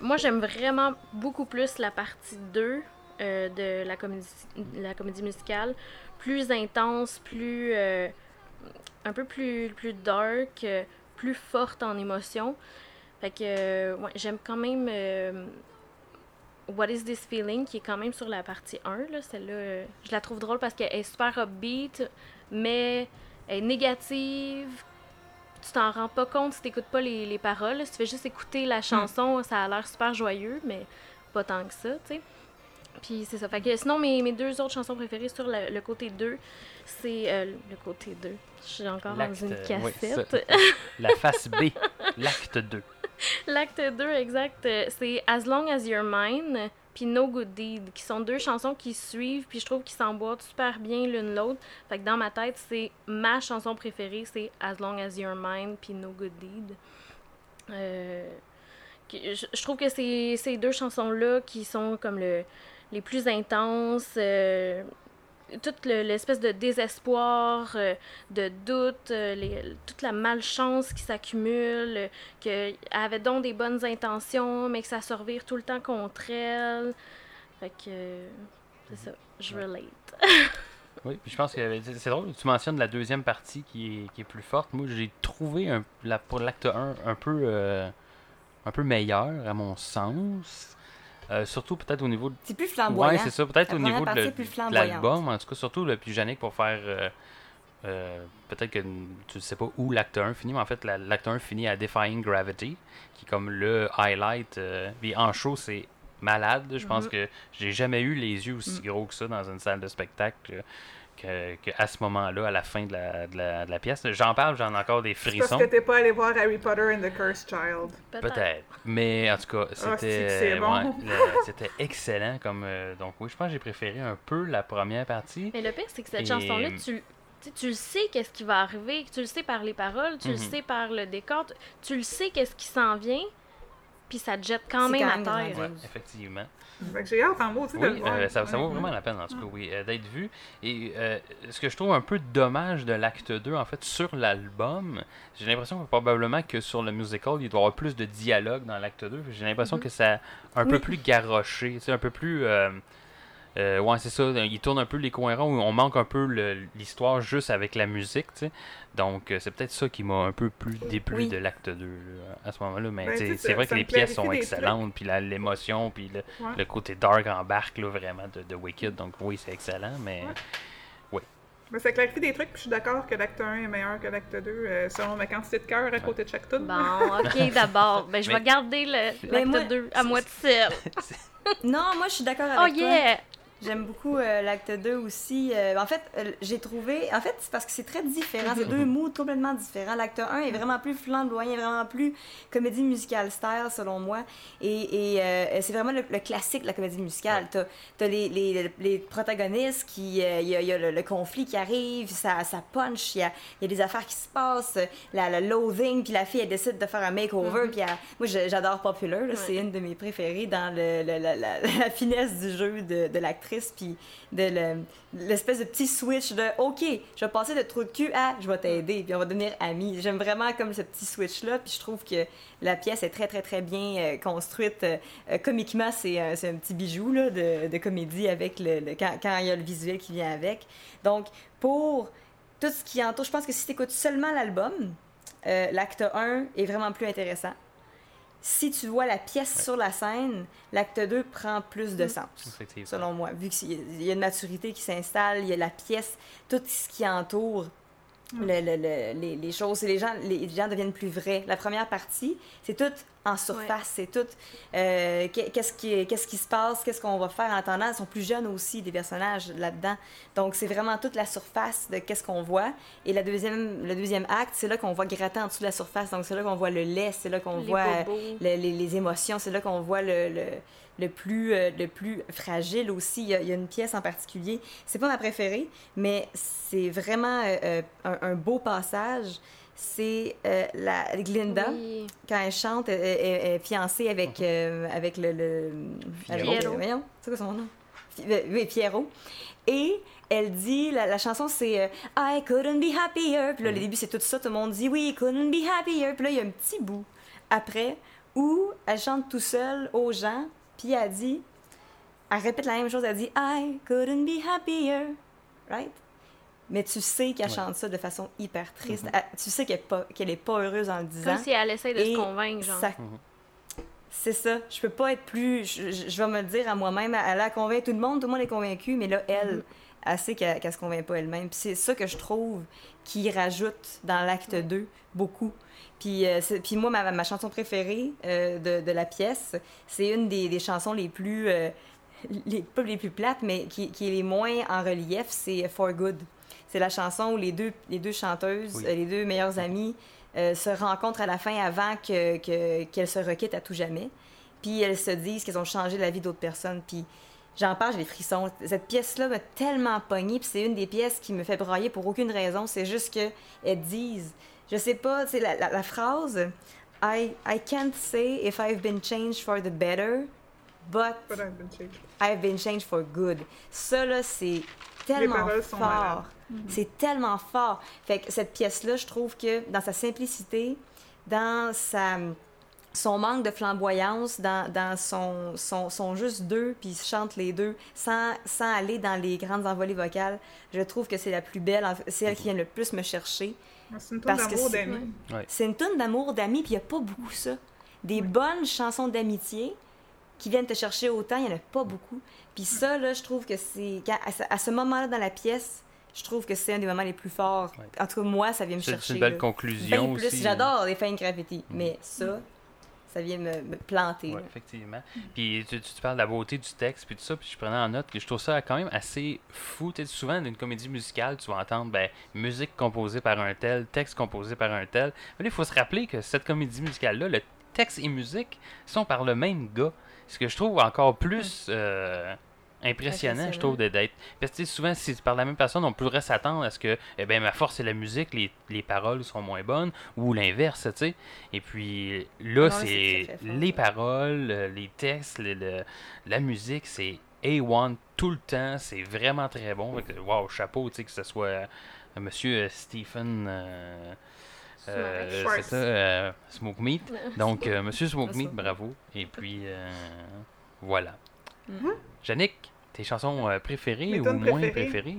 moi j'aime vraiment beaucoup plus la partie 2 euh, de la comédie, la comédie musicale. Plus intense, plus. euh, un peu plus, plus dark, euh, plus forte en émotion. Fait que, euh, ouais, j'aime quand même. What is this feeling qui est quand même sur la partie 1 là, celle-là je la trouve drôle parce qu'elle est super upbeat mais elle est négative tu t'en rends pas compte si t'écoutes pas les, les paroles si tu fais juste écouter la chanson ça a l'air super joyeux mais pas tant que ça tu sais puis c'est ça fait que sinon mes, mes deux autres chansons préférées sur le, le côté 2 c'est euh, le côté 2 je suis encore dans une euh, oui, cassette. La face B, l'acte 2. L'acte 2, exact, euh, c'est As Long As You're Mine puis No Good Deed, qui sont deux chansons qui suivent, puis je trouve qu'ils s'emboîtent super bien l'une l'autre. Fait que dans ma tête, c'est ma chanson préférée, c'est As Long As You're Mine puis No Good Deed. Euh, je, je trouve que c'est ces deux chansons-là qui sont comme le, les plus intenses. euh, toute le- l'espèce de désespoir, euh, de doute, euh, les- toute la malchance qui s'accumule, qu'elle avait donc des bonnes intentions, mais que ça se revire tout le temps contre elle. Fait que c'est ça, je relate. Oui, puis je pense que c'est c'est drôle, tu mentionnes la deuxième partie qui est, qui est plus forte. Moi, j'ai trouvé un, la, pour l'acte 1 un peu, euh, un peu meilleur, à mon sens. Euh, surtout peut-être au niveau de C'est plus flamboyant. Ouais, c'est ça. Peut-être au niveau de, l'album, en tout cas, surtout le plus Yannick pour faire euh, euh, peut-être que tu ne sais pas où l'acte 1 finit, mais en fait, la- l'acte 1 finit à Defying Gravity, qui est comme le highlight. puis en show, c'est malade. Je pense que j'ai jamais eu les yeux aussi gros que ça dans une salle de spectacle. Euh, Que, que à ce moment-là, à la fin de la, de la, de la pièce. J'en parle, j'en ai encore des Parce frissons. que t'es pas allé voir Harry Potter and the Cursed Child. Peut-être. Mais en tout cas, Ah, c'était c'est bon. ouais, le- c'était excellent. comme euh, Donc oui, je pense que j'ai préféré un peu la première partie. Mais le pire, c'est que cette Et- chanson-là, tu, tu sais, tu le sais qu'est-ce qui va arriver, tu le sais par les paroles, tu le Mhm. sais par le décor, tu- tu le sais qu'est-ce qui s'en vient, puis ça te jette quand même à terre. Ouais, effectivement. J'ai hâte en aussi de le Oui, voir. euh, ça, ça vaut vraiment la peine, en tout cas, oui, euh, d'être vu. Et euh, ce que je trouve un peu dommage de l'acte 2, en fait, sur l'album, j'ai l'impression que probablement que sur le musical, il doit y avoir plus de dialogue dans l'acte 2. J'ai l'impression que c'est un peu Oui. plus garoché, c'est un peu plus... euh, ouais, c'est ça, il tourne un peu les coins ronds, on manque un peu l'histoire juste avec la musique, tu sais. Donc, euh, c'est peut-être ça qui m'a un peu plus déplu Oui. de l'acte 2 là, à ce moment-là. Mais Ben, c'est ça- vrai que les pièces sont excellentes, puis la- l'émotion, puis le, Ouais. le côté dark embarque là, vraiment de, de Wicked. Donc, oui, c'est excellent, mais Mais ça clarifie des trucs, puis je suis d'accord que l'acte 1 est meilleur que l'acte 2, euh, selon ma quantité de cœur à côté de chaque tune. Bon, ok, d'abord. Ben, je vais garder l'acte 2 à moi de seul. Non, moi, je suis d'accord Oh avec toi. yeah! J'aime beaucoup euh, l'acte 2 aussi. Euh, en fait, euh, j'ai trouvé. En fait, c'est parce que c'est très différent. C'est deux moods complètement différents. L'acte 1 est vraiment plus flamboyant, vraiment plus comédie musicale style, selon moi. Et, et, c'est vraiment le, le classique de la comédie musicale. T'as as les, les, les protagonistes qui. Il y a, il y a le, le conflit qui arrive, ça, ça punch, il y a, il y a des affaires qui se passent, la, le loathing, puis la fille, elle décide de faire un makeover. Puis elle- moi, je- j'adore Popular, c'est une de mes préférées dans le- la, la- la finesse du jeu de, de l'actrice, puis de le- l'espèce de petit switch de OK, je vais passer de trou de cul à je vais t'aider, puis on va devenir amis. J'aime vraiment comme ce petit switch-là, puis je trouve que la pièce est très, très, très bien euh, construite. Euh, comiquement, c'est un, un petit bijou là, de, comédie avec le, le- quand, quand il y a le visuel qui vient avec. Donc, pour tout ce qui entoure, je pense que si tu écoutes seulement l'album, euh, l'acte 1 est vraiment plus intéressant. Si tu vois la pièce sur la scène, l'acte 2 prend plus de sens, effectivement. selon moi. Vu qu'il y a une maturité qui s'installe, il y a la pièce, tout ce qui entoure le- le- le- les, les choses, les gens, les gens deviennent plus vrais. La première partie, c'est tout en surface, c'est tout euh, qu'est- qu'est-ce qui, qu'est-ce qui se passe, qu'est-ce qu'on va faire en attendant? Ils sont plus jeunes aussi, des personnages là-dedans. Donc, c'est vraiment toute la surface de qu'est-ce qu'on voit. Et la deuxième, le deuxième acte, c'est là qu'on voit gratter en dessous de la surface. Donc, c'est là qu'on voit le lait, c'est là qu'on Les voit le- les, les émotions, c'est là qu'on voit le, le, le plus, euh, le plus fragile aussi. Il y, a, il y a une pièce en particulier. C'est pas ma préférée, mais c'est vraiment euh, euh, un, un beau passage. C'est euh, la Glinda, Oui. quand elle chante, elle, elle- elle est fiancée avec, euh, avec le. le Pierrot. voyons, c'est quoi son nom? Fi- euh, Oui, Pierrot. Et elle dit, la, la chanson c'est euh, I couldn't be happier. Puis là, le début c'est tout ça, tout le monde dit oui, couldn't be happier. Puis là, il y a un petit bout après où elle chante tout seule aux gens, puis elle dit, elle répète la même chose, elle dit I couldn't be happier. Right? Mais tu sais qu'elle Ouais. chante ça de façon hyper triste. Elle- tu sais qu'elle n'est pas, qu'elle est pas heureuse en le disant. Comme si elle essaie de Et se convaincre, genre. ça- C'est ça. Je peux pas être plus. Je, je- je vais me le dire à moi-même. Elle a convaincu tout le monde, tout le monde est convaincu, mais là, elle, elle sait qu'elle qu'elle se convainc pas elle-même. Puis c'est ça que je trouve qui rajoute dans l'acte 2 beaucoup. Puis, euh, puis moi, ma, ma chanson préférée euh, de, de la pièce, c'est une des, des chansons les plus. euh, les, pas les plus plates, mais qui, qui est les moins en relief, c'est For Good. C'est la chanson où les deux, les deux chanteuses, Oui. euh, les deux meilleures amies, euh, se rencontrent à la fin avant que, que- qu'elles se requittent à tout jamais. Puis elles se disent qu'elles ont changé la vie d'autres personnes. Puis j'en parle, j'ai des frissons. Cette pièce-là m'a tellement pognée. Puis c'est une des pièces qui me fait brailler pour aucune raison. C'est juste qu'elles disent, je sais pas, c'est la, la, la phrase I, I can't say if I've been changed for the better, but But I've been changed. I've been changed for good. Ça, là, c'est tellement fort. C'est tellement fort. Fait que cette pièce-là, je trouve que dans sa simplicité, dans sa, son manque de flamboyance, dans, dans son, son, son juste deux, puis ils se chantent les deux, sans, sans aller dans les grandes envolées vocales, je trouve que c'est la plus belle. C'est elle qui vient le plus me chercher. C'est une que d'amour c'est- d'amis. C'est une tonne d'amour, d'amis, puis il n'y a pas beaucoup ça. Des bonnes chansons d'amitié qui viennent te chercher autant, il n'y en a pas beaucoup. Puis ça, là, je trouve que c'est... À ce, moment-là dans la pièce, je trouve que c'est un des moments les plus forts. Ouais. En tout cas, moi, ça vient me chercher. c'est une belle là. conclusion Ben plus, aussi. j'adore les Fine Graffiti, mais ça, ça vient me, me planter. Là. effectivement. Puis tu, tu, parles de la beauté du texte, puis tout ça, puis je prenais en note que je trouve ça quand même assez fou. Tu sais, souvent, dans une comédie musicale, tu vas entendre ben, musique composée par un tel, texte composé par un tel. Mais il faut se rappeler que cette comédie musicale-là, le texte et musique sont par le même gars. Ce que je trouve encore plus euh, impressionnant, je trouve, d'être. Parce que tu souvent, si c'est par la même personne, on pourrait s'attendre à ce que eh ben, ma force c'est la musique, les, les paroles sont moins bonnes, ou l'inverse, tu sais. Et puis là, Non, c'est les paroles, les textes, le- le- la musique, c'est A1 tout le temps, c'est vraiment très bon. Wow, chapeau, tu sais, que ce soit euh, monsieur euh, Stephen. euh, euh, c'est ça, euh, Smoke Meat. Donc, euh, Monsieur Smoke Meat, bravo. Et puis, euh, voilà. Yannick, tes chansons préférées Mes ou moins préférées? préférées?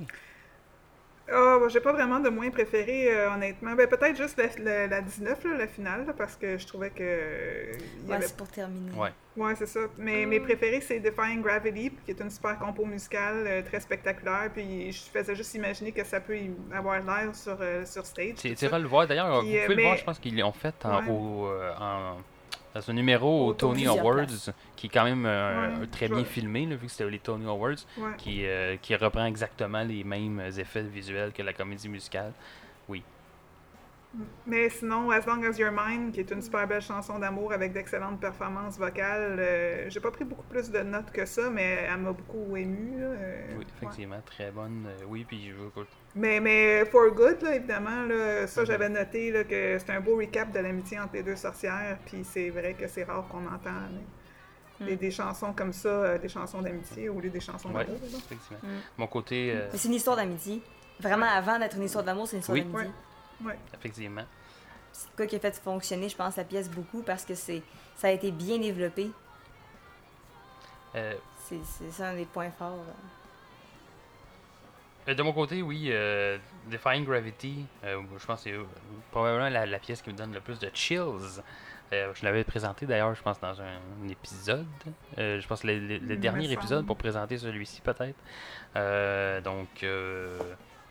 Ah, bah, j'ai pas vraiment de moins préféré, euh, honnêtement. Ben, peut-être juste la, la- la 19, là, la finale, là, parce que je trouvais que. euh, il y Ouais, avait... c'est pour terminer. Ouais. Ouais, c'est ça. Mais mes préférés, c'est Defying Gravity, qui est une super compo musicale euh, très spectaculaire. Puis je faisais juste imaginer que ça peut y avoir l'air sur, euh, sur stage. Tu iras le voir. D'ailleurs, Puis, vous euh, pouvez le voir, je pense qu'ils l'ont fait en, Ouais. au, euh, en- dans un numéro Au au Tony Awards, places. qui est quand même euh, Ouais, très bien vois. filmé, là, vu que c'était les Tony Awards, Ouais. qui, euh, qui reprend exactement les mêmes effets visuels que la comédie musicale. Mais sinon, As Long As You're Mine, qui est une super belle chanson d'amour avec d'excellentes performances vocales, euh, j'ai pas pris beaucoup plus de notes que ça, mais elle m'a beaucoup émue. là, euh, Oui, ouais. effectivement, très bonne. oui, puis je veux Mais, mais For Good, là, évidemment, là, ça Mhm. j'avais noté là, que c'est un beau recap de l'amitié entre les deux sorcières, puis c'est vrai que c'est rare qu'on entend Mm. des, des chansons comme ça, euh, des chansons d'amitié au lieu des chansons Ouais, d'amour. effectivement. Mm. Mon côté, euh, c'est une histoire d'amitié. Vraiment, avant d'être une histoire d'amour, c'est une histoire Oui. d'amitié. Ouais. effectivement. C'est quoi qui a fait fonctionner, je pense, la pièce beaucoup parce que c'est ça a été bien développé. Euh, C'est c'est ça un des points forts. là. Euh, De mon côté, oui, euh, Defying Gravity, euh, je pense que c'est probablement la, la pièce qui me donne le plus de chills. Euh, je l'avais présenté d'ailleurs, je pense, dans un, un épisode. Je pense le, le- le dernier épisode pour présenter celui-ci, peut-être. Donc,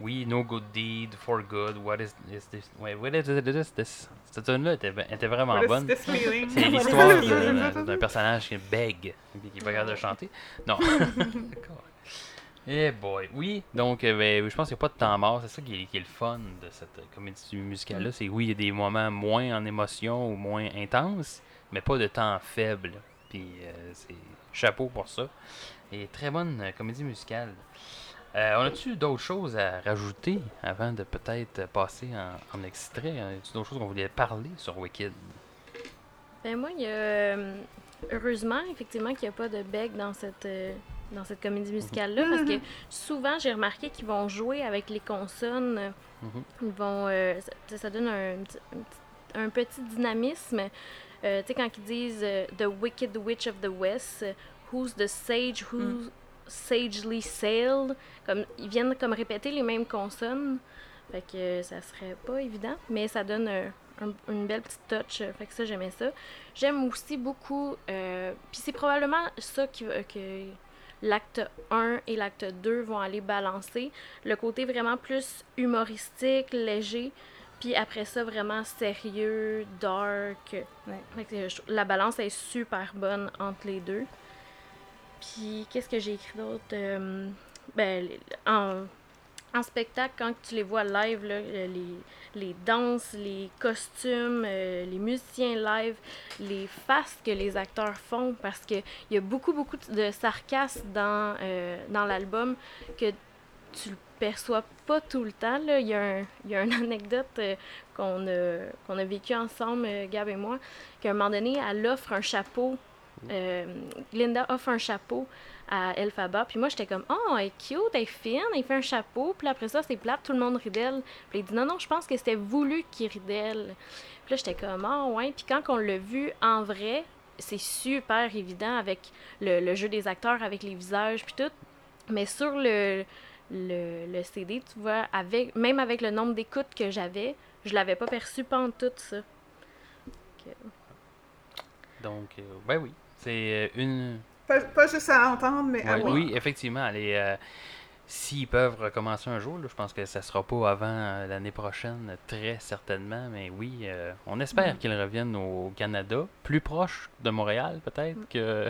oui, No Good Deed, For Good, What is, is this? Ouais, what is this? this? Cette tune-là était, était vraiment What bonne. C'est l'histoire d'un d'un personnage qui bègue et qui est pas capable de chanter. Non. Eh boy. Oui, donc euh, ben, je pense qu'il n'y a pas de temps mort. C'est ça qui est, qui est le fun de cette euh, comédie musicale-là. C'est oui, il y a des moments moins en émotion ou moins intenses, mais pas de temps faible. Puis euh, c'est chapeau pour ça. Et très bonne euh, comédie musicale. Euh, on a-tu d'autres choses à rajouter avant de peut-être passer en, en extrait? Y a-tu d'autres choses qu'on voulait parler sur Wicked? Ben moi, il y a heureusement effectivement qu'il n'y a pas de bec dans cette euh, dans cette comédie musicale là parce que souvent j'ai remarqué qu'ils vont jouer avec les consonnes. Mhm. Ils vont euh, ça, ça donne un, petit- un petit- un petit dynamisme. Euh, tu sais quand ils disent euh, The Wicked Witch of the West, Who's the sage who sagely sailed, comme ils viennent comme répéter les mêmes consonnes. Fait que ça serait pas évident, mais ça donne un- un- une belle petite touch. Fait que ça, j'aimais ça. J'aime aussi beaucoup. euh, Puis c'est probablement ça qui, que l'acte 1 et l'acte 2 vont aller balancer. Le côté vraiment plus humoristique, léger. Puis après ça, vraiment sérieux, dark. Ouais. Fait que je- la balance est super bonne entre les deux. Puis qu'est-ce que j'ai écrit d'autre? Euh, ben, en, en spectacle, quand tu les vois live, euh, les, les danses, les costumes, euh, les musiciens live, les faces que les acteurs font, parce qu'il y a beaucoup, beaucoup de sarcasme dans, euh, dans l'album que tu le perçois pas tout le temps. Il, y y a une anecdote qu'on a, qu'on a vécue ensemble, Gab et moi, qu'à un moment donné, elle offre un chapeau. Linda offre un chapeau à Elphaba. Puis moi, j'étais comme, oh, elle est cute, elle est fine, elle fait un chapeau. Puis après ça, c'est plate, tout le monde rit d'elle. Puis il dit, non, non, je pense que c'était voulu qu'il rit. Puis là, j'étais comme, ah, ouais. Puis quand on l'a vu en vrai, c'est super évident avec le, le jeu des acteurs, avec les visages, puis tout. Mais sur le, le, le CD, tu vois, avec, même avec le nombre d'écoutes que j'avais, je l'avais pas perçu pendant tout ça. Donc, euh, ben oui. C'est euh, une. Pas, pas juste à entendre, mais à Ouais, voir. oui, effectivement. Euh, s'ils peuvent recommencer un jour, là, je pense que ça sera pas avant euh, l'année prochaine, très certainement. Mais oui, euh, on espère qu'ils reviennent au Canada, plus proche de Montréal peut-être que,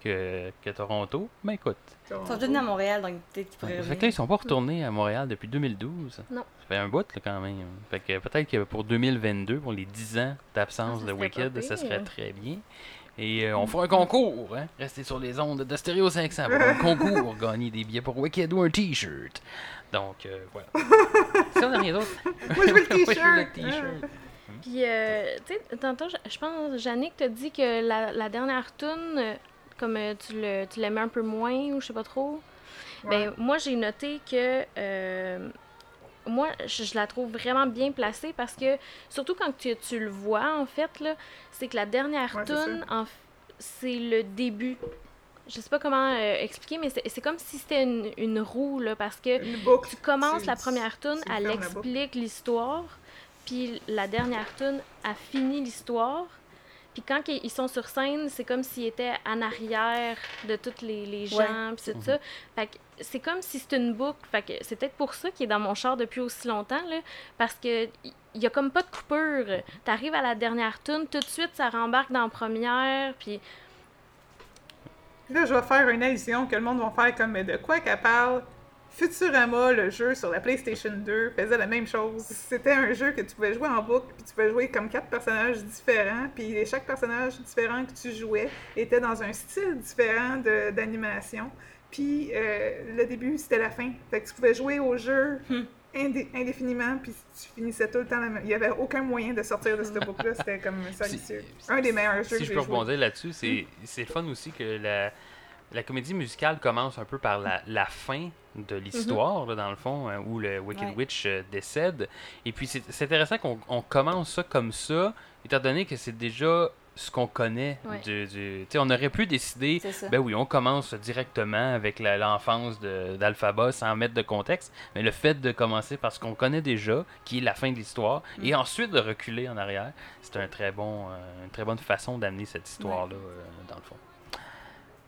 que, que Toronto. Mais écoute, Ils sont tous venus à Montréal, donc peut-être qu'ils pourraient fait que là, ils sont pas retournés à Montréal depuis 2012. Non. Ça fait un bout là, quand même. Fait que peut-être que pour 2022, pour les 10 ans d'absence Ah, ça de Wicked, ça serait très bien. Et euh, on fera un concours, hein? Restez sur les ondes de Stereo 500 pour un concours, gagner des billets pour Wicked ou un t-shirt. Donc, euh, voilà. si on n'a rien d'autre. Moi, je veux le t-shirt. t-shirt. Puis, euh, tu sais, tantôt, je pense, Jannick t'a dit que la, la dernière tune, euh, comme euh, tu le- tu l'aimais un peu moins, ou je sais pas trop. Ben, moi, j'ai noté que. Moi, je, je la trouve vraiment bien placée parce que, surtout quand tu, tu le vois, en fait, là, c'est que la dernière Ouais, c'est tune, le début. Je sais pas comment euh, expliquer, mais c'est c'est comme si c'était une, une roue, là, parce que boucle. tu commences la première tune, elle explique l'histoire, puis la dernière tune, elle finit l'histoire. Puis quand ils sont sur scène, c'est comme s'ils étaient en arrière de tous les, les gens, Ouais. puis tout ça. Fait que c'est comme si c'était une boucle. Fait que c'est peut-être pour ça qu'il est dans mon char depuis aussi longtemps, là, parce que il y a comme pas de coupure. T'arrives à la dernière tune, tout de suite, ça rembarque dans la première, puis Là, je vais faire une allusion que le monde va faire comme mais de quoi qu'elle parle? Futurama, le jeu sur la PlayStation 2, faisait la même chose. C'était un jeu que tu pouvais jouer en boucle, puis tu pouvais jouer comme quatre personnages différents, puis chaque personnage différent que tu jouais était dans un style différent de- d'animation. Puis euh, le début, c'était la fin. Fait que tu pouvais jouer au jeu indé- indéfiniment, puis tu finissais tout le temps la même. Il n'y avait aucun moyen de sortir de cette boucle-là. C'était comme ça. Si- Un des meilleurs jeux Si que je j'ai peux joué. rebondir là-dessus, c'est c'est le fun aussi que la, la comédie musicale commence un peu par la, la fin de l'histoire, là, dans le fond, hein, où le Wicked Ouais. Witch euh, décède. Et puis c'est intéressant qu'on on commence ça comme ça, étant donné que c'est déjà ce qu'on connaît. Ouais. Du, du- on aurait pu décider, ben oui, on commence directement avec l'enfance d'Alphaba sans mettre de contexte, mais le fait de commencer par ce qu'on connaît déjà, qui est la fin de l'histoire, Mm. et ensuite de reculer en arrière, c'est un très bon, euh, une très bonne façon d'amener cette histoire-là, euh, dans le fond.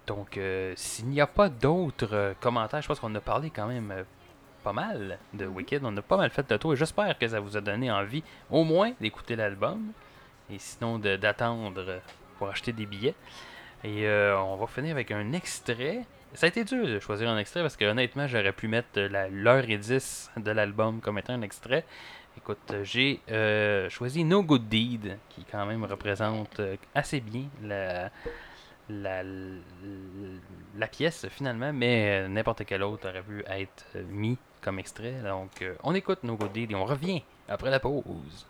Donc, euh, s'il n'y a pas d'autres euh, commentaires, je pense qu'on a parlé quand même euh, pas mal de Wicked. On a pas mal fait le tour et j'espère que ça vous a donné envie au moins d'écouter l'album et sinon de- d'attendre pour acheter des billets. Et euh, on va finir avec un extrait. Ça a été dur de choisir un extrait parce que honnêtement, j'aurais pu mettre la- l'heure et 10 de l'album comme étant un extrait. Écoute, j'ai euh, choisi No Good Deed, qui quand même représente assez bien la, la, pièce finalement, mais euh, n'importe quel autre aurait pu être euh, mis comme extrait. Donc, euh, on écoute No Good Deed et on revient après la pause.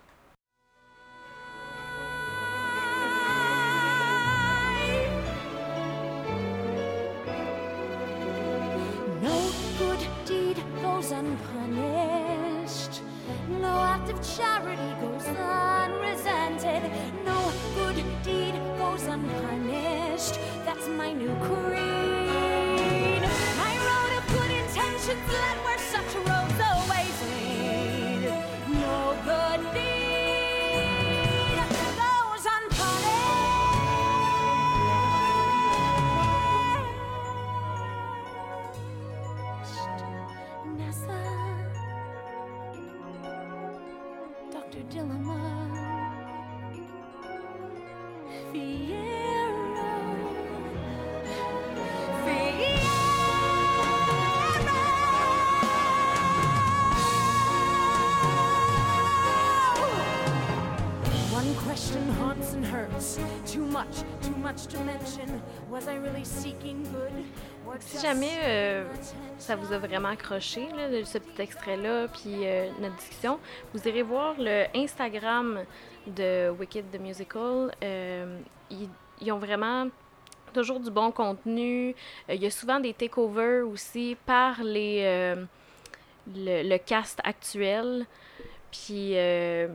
No unpunished. That's my new creed. My road of good intentions led Si jamais euh, ça vous a vraiment accroché, là, ce petit extrait-là, puis euh, notre discussion, vous irez voir le Instagram de Wicked the Musical. Euh, ils, ils ont vraiment toujours du bon contenu. Il y a souvent des takeovers aussi par les, le, le cast actuel. Puis euh,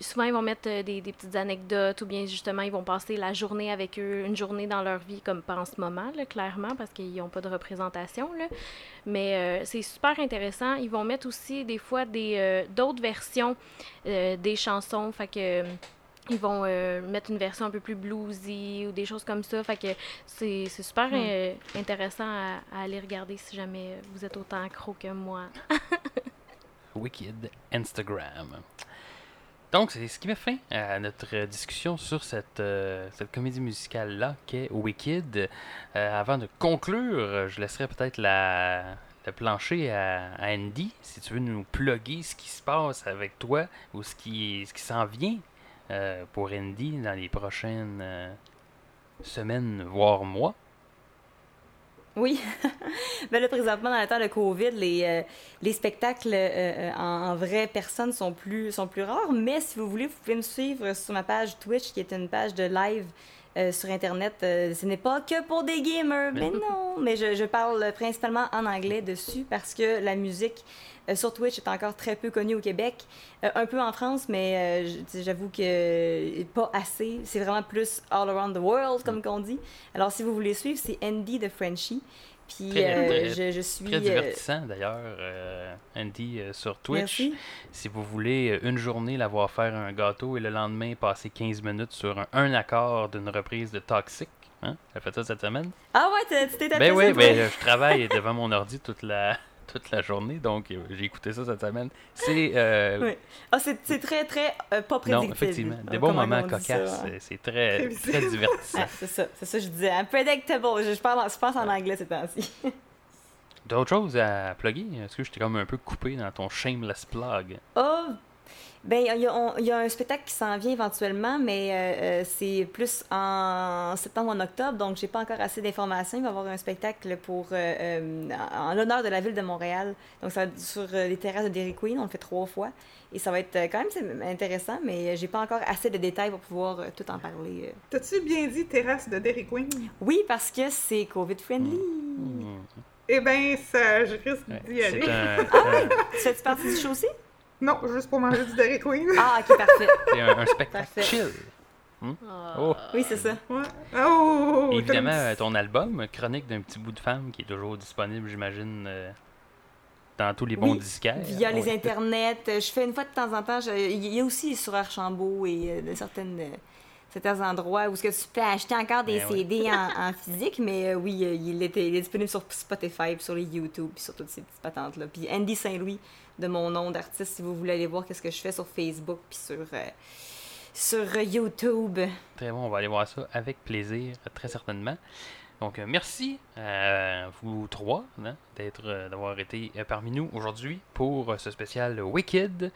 souvent, ils vont mettre euh, des, des petites anecdotes ou bien justement, ils vont passer la journée avec eux, une journée dans leur vie, comme pas en ce moment, là, clairement, parce qu'ils n'ont pas de représentation. Là. Mais euh, c'est super intéressant. Ils vont mettre aussi des fois des euh, d'autres versions des chansons. Fait que ils vont euh, mettre une version un peu plus bluesy ou des choses comme ça. Fait que c'est c'est super Hmm. euh, intéressant à, à aller regarder si jamais vous êtes autant accro que moi. Wicked Instagram. Donc, c'est ce qui met fin à notre discussion sur cette, euh, cette comédie musicale-là qu'est Wicked. Euh, avant de conclure, je laisserai peut-être la, le plancher à, à Andy, si tu veux nous plugger ce qui se passe avec toi ou ce qui, ce qui s'en vient euh, pour Andy dans les prochaines semaines, voire mois. Oui. ben là, présentement, dans le temps de COVID, les, euh, les spectacles euh, euh, en, en vraie personne sont plus, sont plus rares. Mais si vous voulez, vous pouvez me suivre sur ma page Twitch, qui est une page de live euh, sur Internet. Ce n'est pas que pour des gamers, mais non. Mais je, je parle principalement en anglais dessus parce que la musique sur Twitch est encore très peu connue au Québec. Euh, un peu en France, mais euh, j'avoue que euh, pas assez. C'est vraiment plus all around the world, comme qu'on dit. Alors, si vous voulez suivre, c'est Andy de Frenchie. Puis, Très, euh, très- je, je suis. Très euh, divertissant d'ailleurs, euh, Andy, euh, sur Twitch. Merci. Si vous voulez euh, une journée la voir faire un gâteau et le lendemain passer 15 minutes sur un, un accord d'une reprise de Toxic, hein? T'as fait ça cette semaine? Ah ouais, tu t'es Ben oui, ben, euh, je travaille devant mon ordi toute la, toute la journée, donc euh, j'ai écouté ça cette semaine. C'est... euh, Oui. Ah, c'est très, très euh, pas prédictible. non, effectivement, des Euh, bons moments cocasses, hein? c'est très, très divertissant. Ah, c'est ça, c'est ça que je disais. Unpredictable. Je, je, parle je pense en anglais ces temps-ci. D'autres choses à plugger? Est-ce que je t'ai comme un peu coupé dans ton shameless plug? Oh, ben, il y, a- y un spectacle qui s'en vient éventuellement, mais euh, euh, c'est plus en septembre ou en octobre, donc j'ai pas encore assez d'informations. Il va y avoir un spectacle pour euh, en en l'honneur de la ville de Montréal. Donc, ça va être sur les terrasses de Dairy Queen. On le fait trois fois. Et ça va être quand même intéressant, mais j'ai pas encore assez de détails pour pouvoir tout en parler. T'as-tu bien dit terrasse de Dairy Queen? Oui, parce que c'est COVID-friendly. Hmm. Eh ben, ça, je risque Ouais, d'y aller. C'est un, un- Tu fais-tu partie du show aussi? Non, juste pour manger du Dairy Queen. Ah, ok, parfait. c'est un- un spectacle Parfait. chill. Ah. Oh. Oui, c'est ça. Ouais. Oh, Évidemment, comme- euh, ton album, Chronique d'un petit bout de femme, qui est toujours disponible, j'imagine, euh, dans tous les bons Oui, disquaires. Via les Ouais. internets. Je fais une fois de temps en temps. je- Il y a aussi sur Archambault et euh, de certaines, euh, certains endroits où ce que tu peux acheter encore des Ben. CD en, en physique. Mais euh, oui, euh, il, était, il est disponible sur Spotify, puis sur les YouTube, puis sur toutes ces petites patentes-là. Puis Andy Saint-Louis, de mon nom d'artiste, si vous voulez aller voir qu'est-ce que je fais sur Facebook, puis sur, euh, sur YouTube. Très bon, on va aller voir ça avec plaisir, très certainement. Donc, merci à vous trois hein, d'être, d'avoir été parmi nous aujourd'hui pour ce spécial Wicked.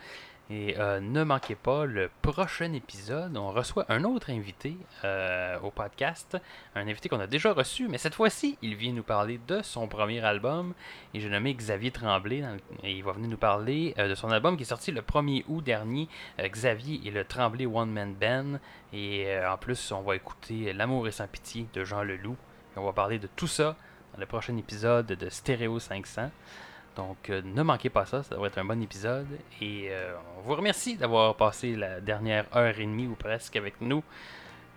Et euh, ne manquez pas le prochain épisode. On reçoit un autre invité euh, au podcast. Un invité qu'on a déjà reçu, mais cette fois-ci, il vient nous parler de son premier album. Et j'ai nommé Xavier Tremblay. et il va venir nous parler euh, de son album qui est sorti le 1er août dernier. Xavier et le Tremblay One Man Band. Et en plus, on va écouter L'amour est sans pitié de Jean Leloup. Et on va parler de tout ça dans le prochain épisode de Stéréo 500. Donc, euh, ne manquez pas ça, ça devrait être un bon épisode. Et euh, on vous remercie d'avoir passé la dernière heure et demie ou presque avec nous.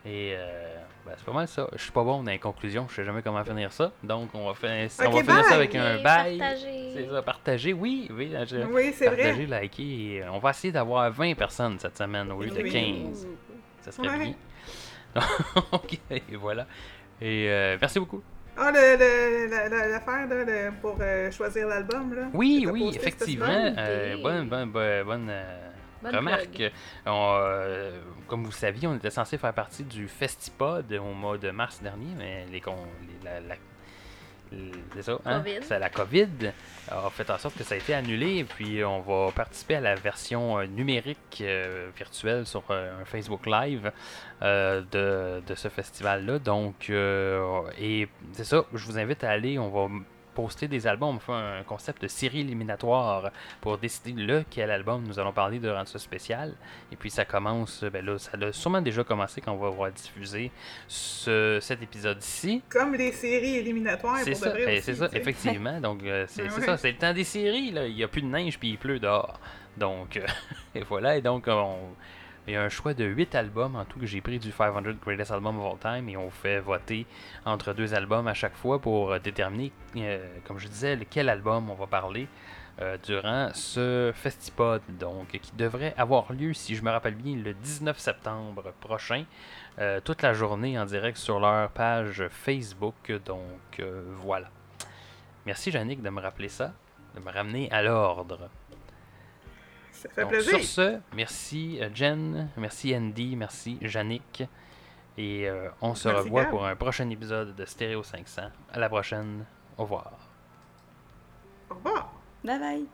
Et euh, ben, c'est pas mal ça. Je suis pas bon dans les conclusions, je sais jamais comment finir ça. Donc, on va, fin- on Ok, va finir ça avec un bail. C'est ça, partager. Oui, oui. c'est vrai. Partager, liker. et, on va essayer d'avoir 20 personnes cette semaine au lieu de Oui. 15. Ça serait Ouais. bien. ok, et voilà. Et merci beaucoup. Ah, le- le- la- la- l'affaire là, le- pour euh, choisir l'album, là. Oui, oui, effectivement. euh, idée. bonne bonne, bonne, bonne, euh, Bonne remarque. On, euh, comme vous saviez, on était censé faire partie du Festipod au mois de mars dernier, mais les, con- les- la, c'est ça, hein? C'est la COVID a fait en sorte que ça a été annulé. Et puis, on va participer à la version euh, numérique euh, virtuelle sur euh, un Facebook Live euh, de, de ce festival-là. Donc, et c'est ça, je vous invite à aller. On va poster des albums. On fait un concept de série éliminatoire pour décider lequel album nous allons parler durant ce spécial. Et puis, ça commence, ben là, ça a sûrement déjà commencé quand on va avoir diffusé ce, cet épisode-ci. Comme les séries éliminatoires C'est ça, aussi, c'est ça, effectivement. Donc, euh, c'est Ben c'est ouais. ça, c'est le temps des séries. Là. Il n'y a plus de neige puis il pleut dehors. Donc, euh, et voilà. Et donc, on- il y a un choix de 8 albums en tout que j'ai pris du 500 Greatest Album of All Time et on fait voter entre deux albums à chaque fois pour euh, déterminer, euh, comme je disais, lequel album on va parler. euh, durant ce festipod, donc, qui devrait avoir lieu, si je me rappelle bien, le 19 septembre prochain, toute la journée en direct sur leur page Facebook. Donc, voilà. Merci, Yannick, de me rappeler ça, de me ramener à l'ordre. Ça fait Donc, plaisir. sur ce, merci euh, Jen, merci Andy, merci Yannick. Et euh, on se Merci, revoit Gab. pour un prochain épisode de Stéréo 500. À la prochaine. Au revoir. Au revoir. Bye bye.